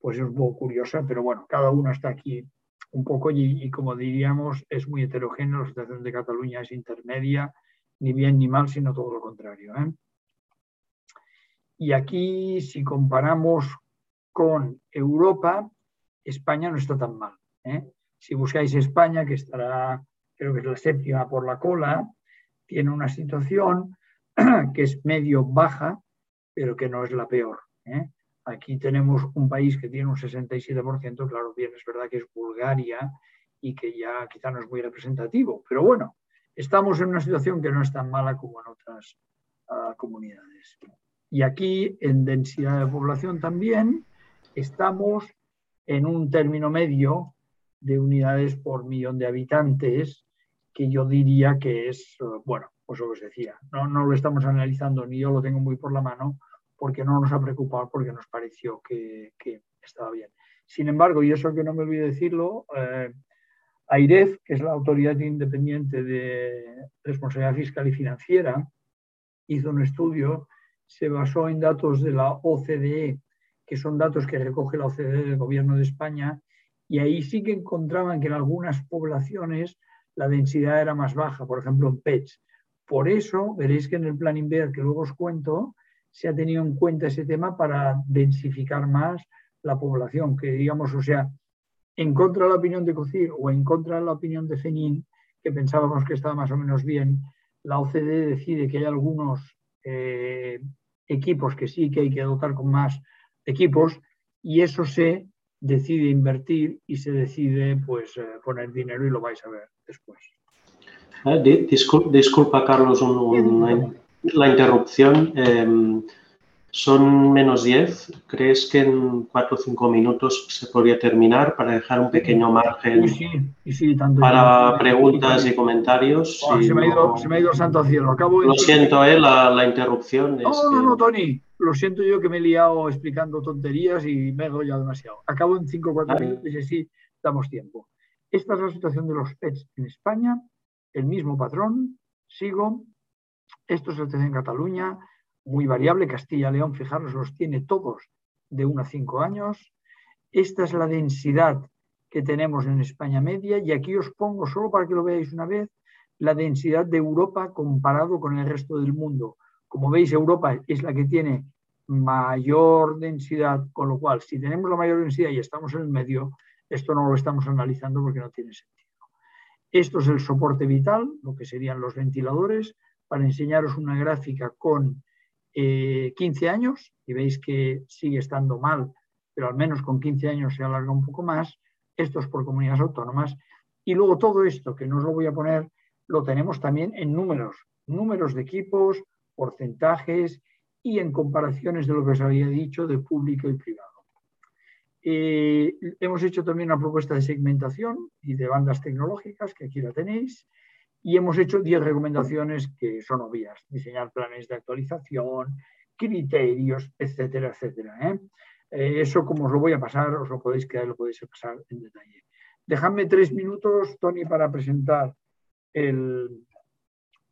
pues es un poco curiosa, pero bueno, cada uno está aquí un poco y, como diríamos es muy heterogéneo, la situación de Cataluña es intermedia, ni bien ni mal, sino todo lo contrario. ¿eh? Y aquí si comparamos con Europa, España no está tan mal. ¿eh? Si buscáis España, que estará, creo que es la séptima por la cola, tiene una situación que es medio baja, pero que no es la peor. ¿eh? Aquí tenemos un país que tiene un 67%, claro, bien, es verdad que es Bulgaria y que ya quizá no es muy representativo, pero bueno, estamos en una situación que no es tan mala como en otras ah, comunidades. Y aquí, en densidad de población también, estamos en un término medio de unidades por millón de habitantes, que yo diría que es, eh, bueno, pues lo que os decía, no, no lo estamos analizando ni yo lo tengo muy por la mano, porque no nos ha preocupado, porque nos pareció que, estaba bien. Sin embargo, y eso que no me olvido decirlo, eh, AIREF, que es la Autoridad Independiente de Responsabilidad Fiscal y Financiera, hizo un estudio, se basó en datos de la OCDE que son datos que recoge la OCDE del Gobierno de España, y ahí sí que encontraban que en algunas poblaciones la densidad era más baja, por ejemplo en PETS. Por eso veréis que en el plan INVER, que luego os cuento, se ha tenido en cuenta ese tema para densificar más la población, que digamos, o sea, en contra de la opinión de COCIR o en contra de la opinión de FENIN, que pensábamos que estaba más o menos bien, la OCDE decide que hay algunos eh, equipos que sí que hay que dotar con más equipos y eso se decide invertir y se decide pues eh, poner dinero y lo vais a ver después. Eh, disculpa, Carlos, la interrupción. Em, son menos 10. ¿Crees que en 4 o 5 minutos se podría terminar para dejar un pequeño margen para preguntas y comentarios? se, me ha ido, se, me ha ido, santo cielo. Acabo Lo siento, eh, la, la, interrupción. No, no, no, Tony. Lo siento yo que me he liado explicando tonterías y me he ya demasiado. Acabo en 5 o 4 minutos y así damos tiempo. Esta es la situación de los PETs en España. El mismo patrón. Sigo. Esto es el TC en Cataluña muy variable. Castilla-León, fijaros, los tiene todos de 1 a 5 años. Esta es la densidad que tenemos en España media y aquí os pongo, solo para que lo veáis una vez, la densidad de Europa comparado con el resto del mundo. Como veis, Europa es la que tiene mayor densidad, con lo cual, si tenemos la mayor densidad y estamos en el medio, esto no lo estamos analizando porque no tiene sentido. Esto es el soporte vital, lo que serían los ventiladores, para enseñaros una gráfica con 15 eh, años y veis que sigue estando mal, pero al menos con 15 años se alarga un poco más. Esto es por comunidades autónomas. Y luego todo esto, que no os lo voy a poner, lo tenemos también en números, números de equipos, porcentajes y en comparaciones de lo que os había dicho de público y privado. Eh, hemos hecho también una propuesta de segmentación y de bandas tecnológicas, que aquí la tenéis, y hemos hecho 10 recomendaciones que son obvias, diseñar planes de actualización, criterios, etcétera, etcétera. ¿eh? Eh, eso, como os lo voy a pasar, os lo podéis quedar, lo podéis pasar en detalle. Dejadme tres minutos, Tony, para presentar el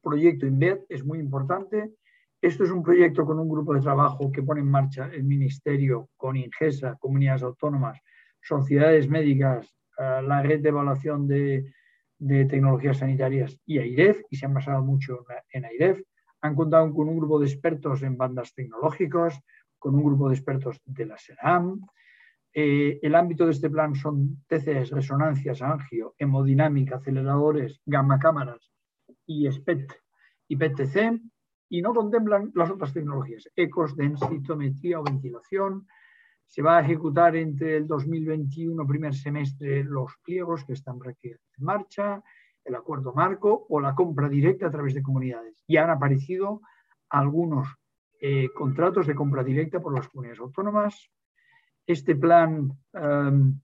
proyecto INVET, es muy importante. Esto es un proyecto con un grupo de trabajo que pone en marcha el Ministerio con INGESA, comunidades autónomas, sociedades médicas, eh, la red de evaluación de, tecnologías sanitarias y AIREF, y se han basado mucho en AIREF. Han contado con un grupo de expertos en bandas tecnológicas, con un grupo de expertos de la SERAM. Eh, el ámbito de este plan son TCS, resonancias, angio, hemodinámica, aceleradores, gamma cámaras y SPET y PTC, y no contemplan las otras tecnologías, ecos, densitometría o ventilación. Se va a ejecutar entre el 2021, primer semestre, los pliegos que están en marcha, el acuerdo marco o la compra directa a través de comunidades. Y han aparecido algunos eh, contratos de compra directa por las comunidades autónomas. Este plan, em,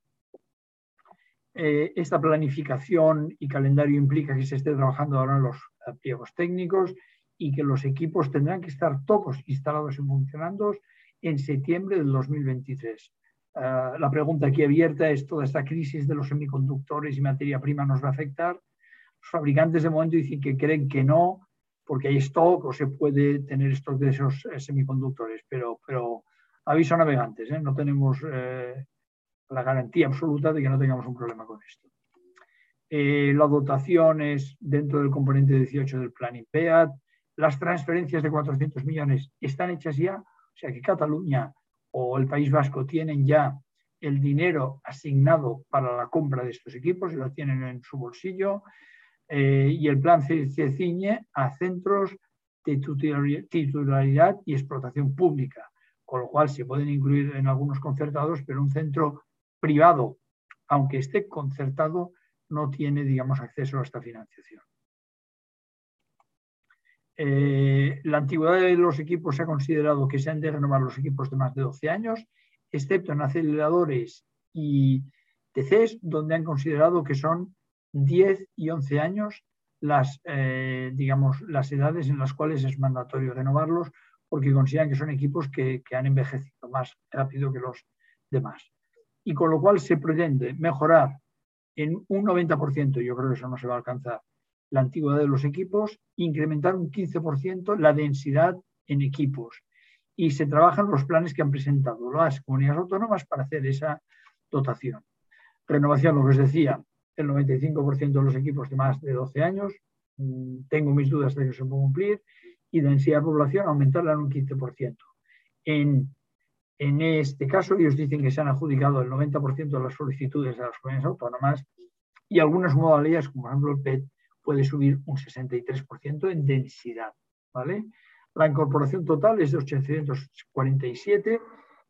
eh, esta planificación y calendario implica que se esté trabajando ahora en los eh, pliegos técnicos y que los equipos tendrán que estar todos instalados y funcionando en septiembre del 2023. la pregunta aquí abierta es, ¿toda esta crisis de los semiconductores y materia prima nos va a afectar? Los fabricantes de momento dicen que creen que no, porque hay stock o se puede tener stock de esos eh, semiconductores, pero, pero aviso a navegantes, ¿eh? no tenemos eh, la garantía absoluta de que no tengamos un problema con esto. la dotación es dentro del componente 18 del plan IPEAT, las transferencias de 400 millones están hechas ya, o sea que Cataluña o el País Vasco tienen ya el dinero asignado para la compra de estos equipos y lo tienen en su bolsillo. Eh, y el plan se, ciñe a centros de titularidad y explotación pública, con lo cual se pueden incluir en algunos concertados, pero un centro privado, aunque esté concertado, no tiene, digamos, acceso a esta financiación. Eh, la antigüedad de los equipos se ha considerado que se han de renovar los equipos de más de 12 años, excepto en aceleradores y TCs, donde han considerado que son 10 y 11 años las, eh, digamos, las edades en las cuales es mandatorio renovarlos porque consideran que son equipos que, han envejecido más rápido que los demás. Y con lo cual se pretende mejorar en un 90%, yo creo que eso no se va a alcanzar, la antigüedad de los equipos, incrementar un 15% la densidad en equipos. Y se trabajan los planes que han presentado las comunidades autónomas para hacer esa dotación. Renovación, lo que os decía, el 95% de los equipos de más de 12 años. Mm, tengo mis dudas de que se pueda cumplir. Y densidad de población aumentarla en un 15%. En, en este caso, ellos dicen que se han adjudicado el 90% de las solicitudes a las comunidades autónomas y algunas modalidades, como por ejemplo el PET, puede subir un 63% en densidad. ¿vale? La incorporación total es de 847,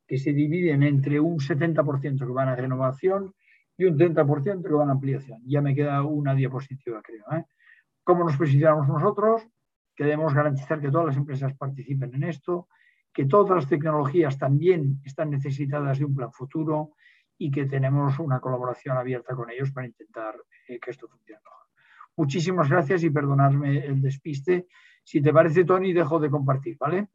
que se dividen entre un 70% que van a renovación y un 30% que van a ampliación. Ya me queda una diapositiva, creo. ¿eh? ¿Cómo nos posicionamos nosotros? Que debemos garantizar que todas las empresas participen en esto, que todas las tecnologías también están necesitadas de un plan futuro y que tenemos una colaboración abierta con ellos para intentar eh, que esto funcione Muchísimas gracias y perdonadme el despiste. Si te parece, Tony, dejo de compartir, ¿vale?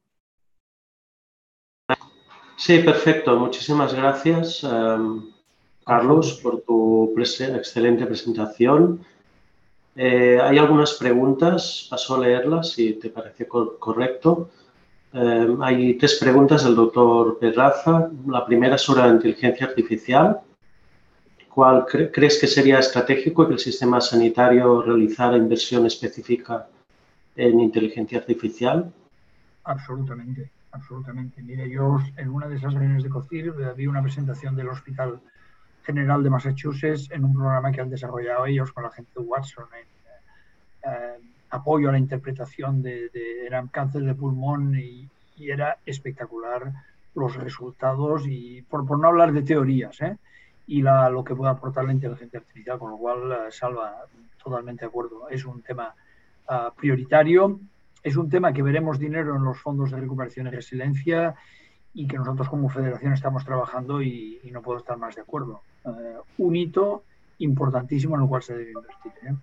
Sí, perfecto. Muchísimas gracias. Em, Carlos, por tu excelente presentación. Eh, hay algunas preguntas, paso a leerlas si te parece correcto. Eh, hay tres preguntas del doctor Pedraza. La primera sobre la inteligencia artificial. ¿Cuál crees que sería estratégico que el sistema sanitario realizara inversión específica en inteligencia artificial? Absolutamente, absolutamente. Mire, yo en una de esas reuniones de COCIR vi una presentación del Hospital General de Massachusetts en un programa que han desarrollado ellos con la gente de Watson en eh, apoyo a la interpretación de, cáncer de pulmón y, era espectacular los resultados y por, por no hablar de teorías ¿eh? Y lo que puede aportar la inteligencia artificial, con lo cual eh, salva totalmente de acuerdo. Es un tema ah, prioritario, es un tema que veremos dinero en los fondos de recuperación y resiliencia y que nosotros como federación estamos trabajando y, no puedo estar más de acuerdo. Eh, un hito importantísimo en el cual se debe invertir. ¿eh?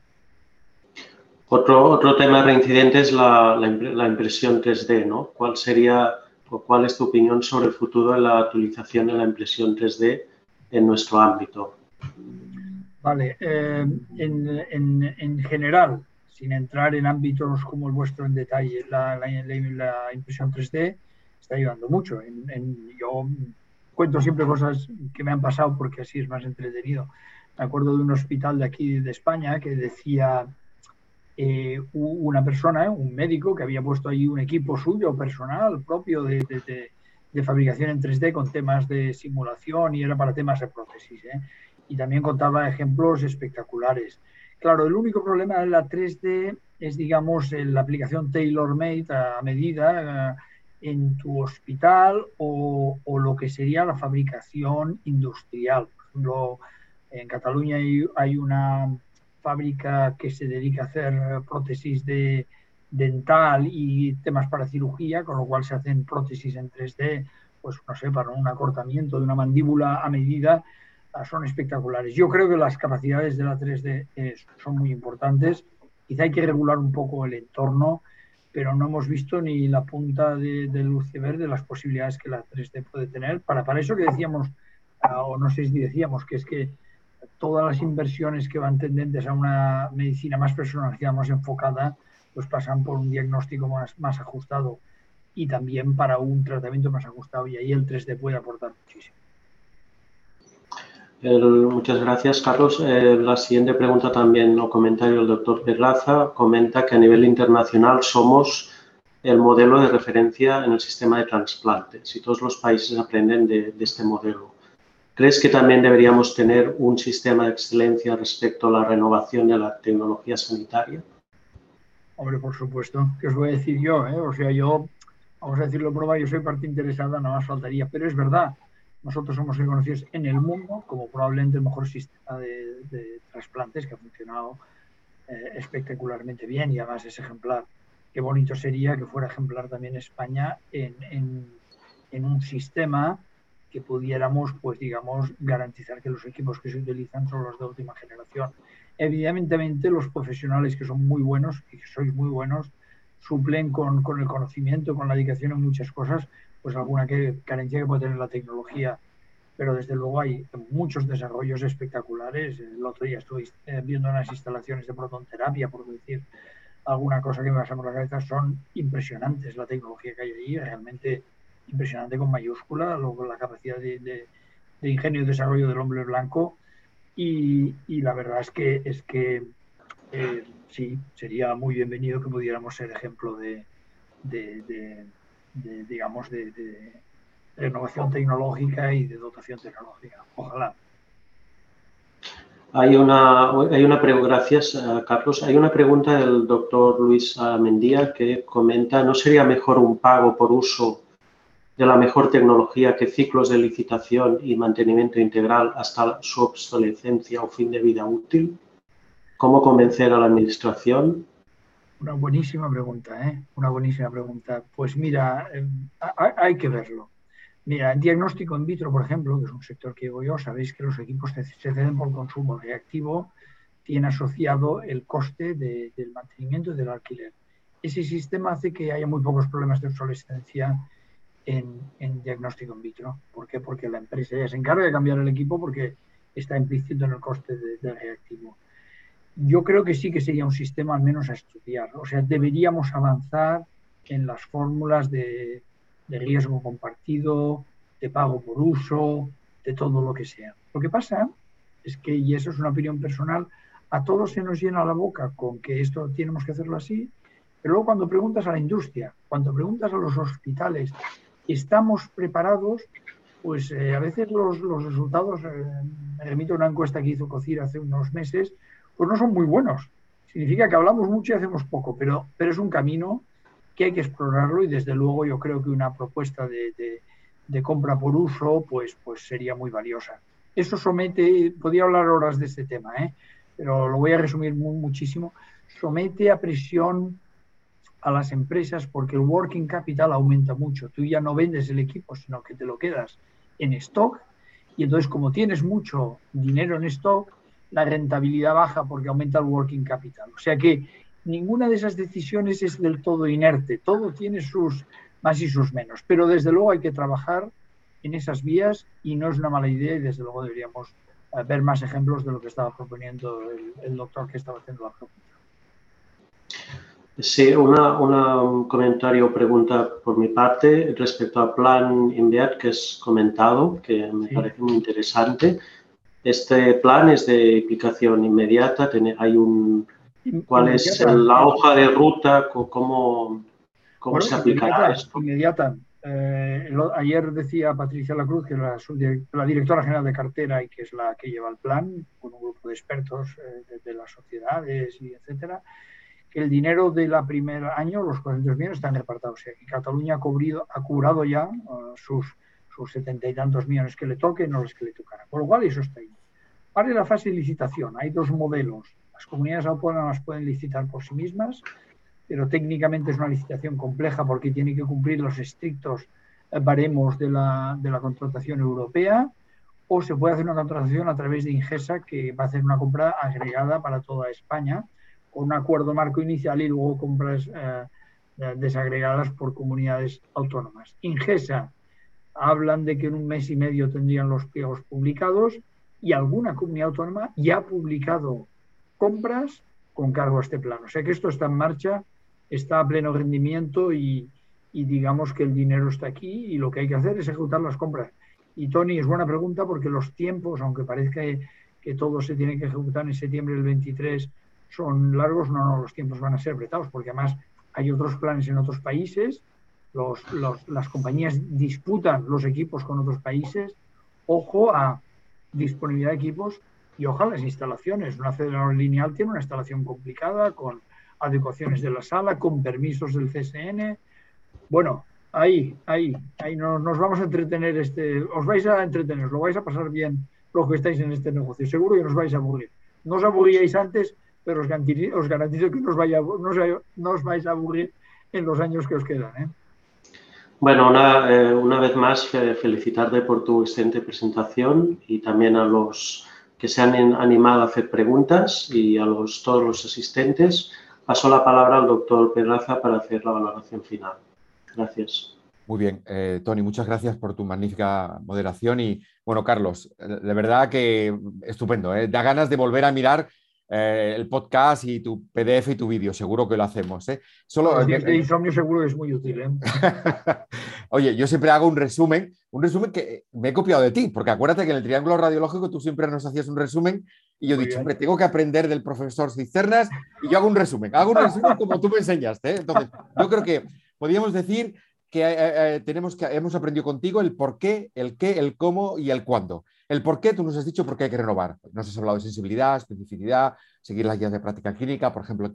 Otro, otro tema reincidente es la, la, impresión 3D, ¿no? ¿Cuál sería o cuál es tu opinión sobre el futuro de la utilización de la impresión 3D en nuestro ámbito? Vale, eh, en, en, en, general, sin entrar en ámbitos como el vuestro en detalle, la, la impresión 3D está ayudando mucho. yo cuento siempre cosas que me han pasado porque así es más entretenido. Me acuerdo de un hospital de aquí de España que decía eh, una persona, un médico, que había puesto ahí un equipo suyo personal propio de, de, fabricación en 3D con temas de simulación y era para temas de prótesis. ¿eh? Y también contaba ejemplos espectaculares. Claro, el único problema de la 3D es, digamos, la aplicación tailor-made a medida en tu hospital o, lo que sería la fabricación industrial. Por ejemplo, en Cataluña hay, una fábrica que se dedica a hacer prótesis de dental y temas para cirugía, con lo cual se hacen prótesis en 3D, pues no sé, para un acortamiento de una mandíbula a medida, ah, son espectaculares. Yo creo que las capacidades de la 3D eh, son muy importantes. Quizá hay que regular un poco el entorno pero no hemos visto ni la punta de, del iceberg de las posibilidades que la 3D puede tener. Para, eso que decíamos, ah, o no sé si decíamos, que es que todas las inversiones que van tendentes a una medicina más personalizada, más enfocada, pues pasan por un diagnóstico más, más ajustado y también para un tratamiento más ajustado y ahí el 3D puede aportar muchísimo muchas gracias, Carlos. Eh, la siguiente pregunta también o comentario del doctor Perlaza comenta que a nivel internacional somos el modelo de referencia en el sistema de trasplantes y todos los países aprenden de, este modelo. ¿Crees que también deberíamos tener un sistema de excelencia respecto a la renovación de la tecnología sanitaria? Hombre, por supuesto. ¿Qué os voy a decir yo? Eh? O sea, yo, vamos a decirlo prueba, yo soy parte interesada, nada más faltaría, pero es verdad nosotros somos reconocidos en el mundo como probablemente el mejor sistema de, trasplantes que ha funcionado eh, espectacularmente bien y además es ejemplar. Qué bonito sería que fuera ejemplar también España en, un sistema que pudiéramos, pues digamos, garantizar que los equipos que se utilizan son los de última generación. Evidentemente, los profesionales que son muy buenos y que sois muy buenos suplen con, el conocimiento, con la dedicación en muchas cosas, pues alguna que, carencia que puede tener la tecnología. Pero desde luego hay muchos desarrollos espectaculares. El otro día estuve eh, viendo unas instalaciones de protonterapia, por decir alguna cosa que me pasa por la cabeza. Son impresionantes la tecnología que hay ahí, realmente impresionante con mayúscula, luego la capacidad de, ingenio y desarrollo del hombre blanco. Y, la verdad es que, es que eh, sí, sería muy bienvenido que pudiéramos ser ejemplo de de digamos, de, renovación tecnológica y de dotación tecnológica. Ojalá. Hay una, hay una pregunta, gracias eh, Carlos. Hay una pregunta del doctor Luis Mendía que comenta, ¿no sería mejor un pago por uso de la mejor tecnología que ciclos de licitación y mantenimiento integral hasta su obsolescencia o fin de vida útil? ¿Cómo convencer a la administración una buenísima pregunta, ¿eh? Una buenísima pregunta. Pues mira, em, hay que verlo. Mira, en diagnóstico in vitro, por ejemplo, que es un sector que digo yo, sabéis que los equipos se ceden por consumo reactivo, tiene asociado el coste del mantenimiento y del alquiler. Ese sistema hace que haya muy pocos problemas de obsolescencia en, diagnóstico in vitro. ¿Por qué? Porque la empresa ya se encarga de cambiar el equipo porque está implícito en el coste del reactivo yo creo que sí que sería un sistema al menos a estudiar. O sea, deberíamos avanzar en las fórmulas de, riesgo compartido, de pago por uso, de todo lo que sea. Lo que pasa es que, y eso es una opinión personal, a todos se nos llena la boca con que esto tenemos que hacerlo así, pero luego cuando preguntas a la industria, cuando preguntas a los hospitales, ¿estamos preparados? Pues eh, a veces los, resultados, eh, me remito a una encuesta que hizo COCIR hace unos meses, pues no son muy buenos. Significa que hablamos mucho y hacemos poco, pero, pero es un camino que hay que explorarlo y desde luego yo creo que una propuesta de, compra por uso pues, pues sería muy valiosa. Eso somete, podría hablar horas de este tema, ¿eh? pero lo voy a resumir muchísimo, somete a presión a las empresas porque el working capital aumenta mucho. Tú ya no vendes el equipo, sino que te lo quedas en stock y entonces como tienes mucho dinero en stock, la rentabilidad baja porque aumenta el working capital. O sea que ninguna de esas decisiones es del todo inerte, todo tiene sus más y sus menos, pero desde luego hay que trabajar en esas vías y no es una mala idea y desde luego deberíamos eh, ver más ejemplos de lo que estaba proponiendo el, doctor que estaba haciendo la pregunta. Sí, un comentario o pregunta por mi parte respecto al plan INVEAT que has comentado, que me parece muy interesante. Este plan es de aplicación inmediata, hay un, ¿cuál es la hoja de ruta? ¿Cómo, cómo se aplicará esto? Inmediata. Eh, ayer decía Patricia Lacruz, que es la, directora general de cartera y que es la que lleva el plan, con un grupo de expertos eh, de, las sociedades y etcétera, el dinero de la primer año, los 400 millones, están repartidos. O sea, Cataluña ha, cubrido, ha curado ya uh, sus, sus setenta y tantos millones que le toquen o los que le tocarán. Por lo cual, eso está ahí. Ahora la fase de licitación. Hay dos modelos. Las comunidades autónomas pueden licitar por sí mismas pero técnicamente es una licitación compleja porque tiene que cumplir los estrictos baremos de la, de la contratación europea o se puede hacer una contratación a través de Ingesa que va a hacer una compra agregada para toda España un acuerdo marco inicial y luego compras eh, desagregadas por comunidades autónomas. Ingesa hablan de que en un mes y medio tendrían los pliegos publicados y alguna comunidad autónoma ya ha publicado compras con cargo a este plan. O sea que esto está en marcha está a pleno rendimiento y, digamos que el dinero está aquí y lo que hay que hacer es ejecutar las compras. Y Tony, es buena pregunta porque los tiempos, aunque parezca que, todo se tiene que ejecutar en septiembre del 23, son largos, no, no, los tiempos van a ser apretados porque además hay otros planes en otros países, los, las compañías disputan los equipos con otros países, ojo a disponibilidad de equipos y ojalá las instalaciones. Un acelerador lineal tiene una instalación complicada con adecuaciones de la sala, con permisos del CSN. Bueno, ahí, ahí, ahí nos, nos, vamos a entretener, este, os vais a entretener, os lo vais a pasar bien los que estáis en este negocio. Seguro que nos vais a aburrir. No os aburríais antes, pero os garantizo, os garantizo que vaya, no os vais a aburrir en los años que os quedan. ¿eh? Bueno, una, eh, una, vez más felicitarte por tu excelente presentación y también a los que se han animado a hacer preguntas y a los, todos los asistentes. Paso la palabra al doctor Pedraza para hacer la valoración final. Gracias. Muy bien, eh, Tony, muchas gracias por tu magnífica moderación y bueno, Carlos, de verdad que estupendo, ¿eh? da ganas de volver a mirar eh, el podcast y tu PDF y tu vídeo, seguro que lo hacemos. ¿eh? Solo, el insomnio seguro que es muy útil. ¿eh? Oye, yo siempre hago un resumen, un resumen que me he copiado de ti, porque acuérdate que en el triángulo radiológico tú siempre nos hacías un resumen y yo he dicho, hombre, tengo que aprender del profesor Cisternas y yo hago un resumen, hago un resumen como tú me enseñaste. Entonces, yo creo que podríamos decir que, tenemos que hemos aprendido contigo el por qué, el qué, el cómo y el cuándo. El por qué, tú nos has dicho por qué hay que renovar. Nos has hablado de sensibilidad, especificidad, seguir las guías de práctica clínica, por ejemplo,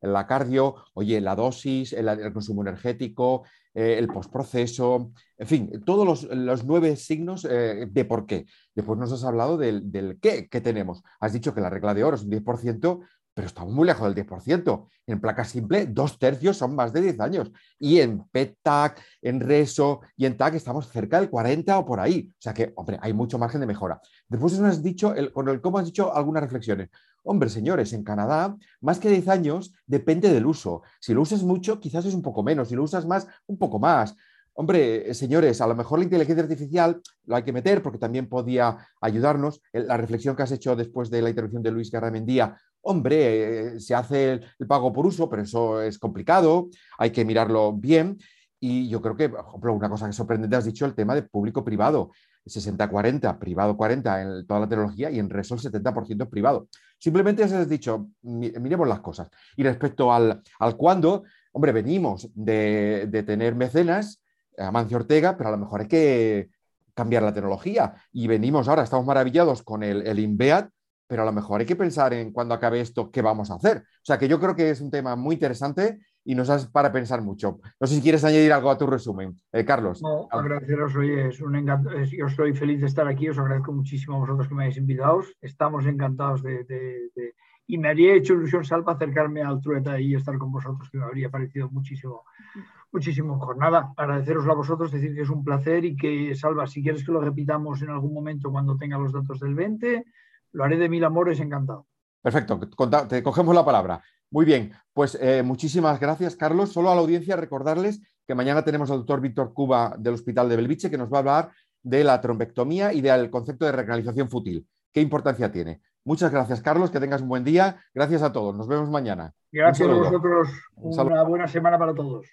la cardio, oye, la dosis, el, consumo energético, eh, el postproceso, en fin, todos los, nueve signos eh, de por qué. Después nos has hablado del, del qué que tenemos. Has dicho que la regla de oro es un 10%, pero estamos muy lejos del 10%. En placa simple, dos tercios son más de 10 años. Y en PET-TAC, en RESO y en TAC estamos cerca del 40 o por ahí. O sea que, hombre, hay mucho margen de mejora. Después nos has dicho, con el cómo has dicho algunas reflexiones. Hombre, señores, en Canadá, más que 10 años depende del uso. Si lo usas mucho, quizás es un poco menos. Si lo usas más, un poco más. Hombre, señores, a lo mejor la inteligencia artificial lo hay que meter porque también podía ayudarnos. La reflexión que has hecho después de la intervención de Luis Garramendía, hombre, eh, se hace el, pago por uso, pero eso es complicado, hay que mirarlo bien. Y yo creo que, por ejemplo, una cosa que sorprendente has dicho, el tema de público-privado. 60-40, privado-40 en toda la tecnología y en Resol 70% privado. Simplemente has dicho, miremos las cosas. Y respecto al, al cuándo, hombre, venimos de, tener mecenas, Amancio Ortega, pero a lo mejor hay que cambiar la tecnología. Y venimos ahora, estamos maravillados con el, el INVEAT, pero a lo mejor hay que pensar en cuando acabe esto, qué vamos a hacer. O sea que yo creo que es un tema muy interesante y nos das para pensar mucho. No sé si quieres añadir algo a tu resumen, eh, Carlos. No, agradeceros, oye, es un encanto. Yo estoy feliz de estar aquí, os agradezco muchísimo a vosotros que me hayáis invitado. Estamos encantados de, y me haría hecho ilusión, Salva, acercarme al Trueta y estar con vosotros, que me habría parecido muchísimo, muchísimo mejor. Nada, agradeceros a vosotros, decir que es un placer y que, Salva, si quieres que lo repitamos en algún momento cuando tenga los datos del 20, lo haré de mil amores, encantado. Perfecto, te cogemos la palabra. Muy bien, pues eh, muchísimas gracias, Carlos. Solo a la audiencia recordarles que mañana tenemos al doctor Víctor Cuba del Hospital de Belviche que nos va a hablar de la trombectomía y del concepto de recanalización fútil. ¿Qué importancia tiene? Muchas gracias, Carlos. Que tengas un buen día. Gracias a todos. Nos vemos mañana. Gracias a vosotros. Una buena semana para todos.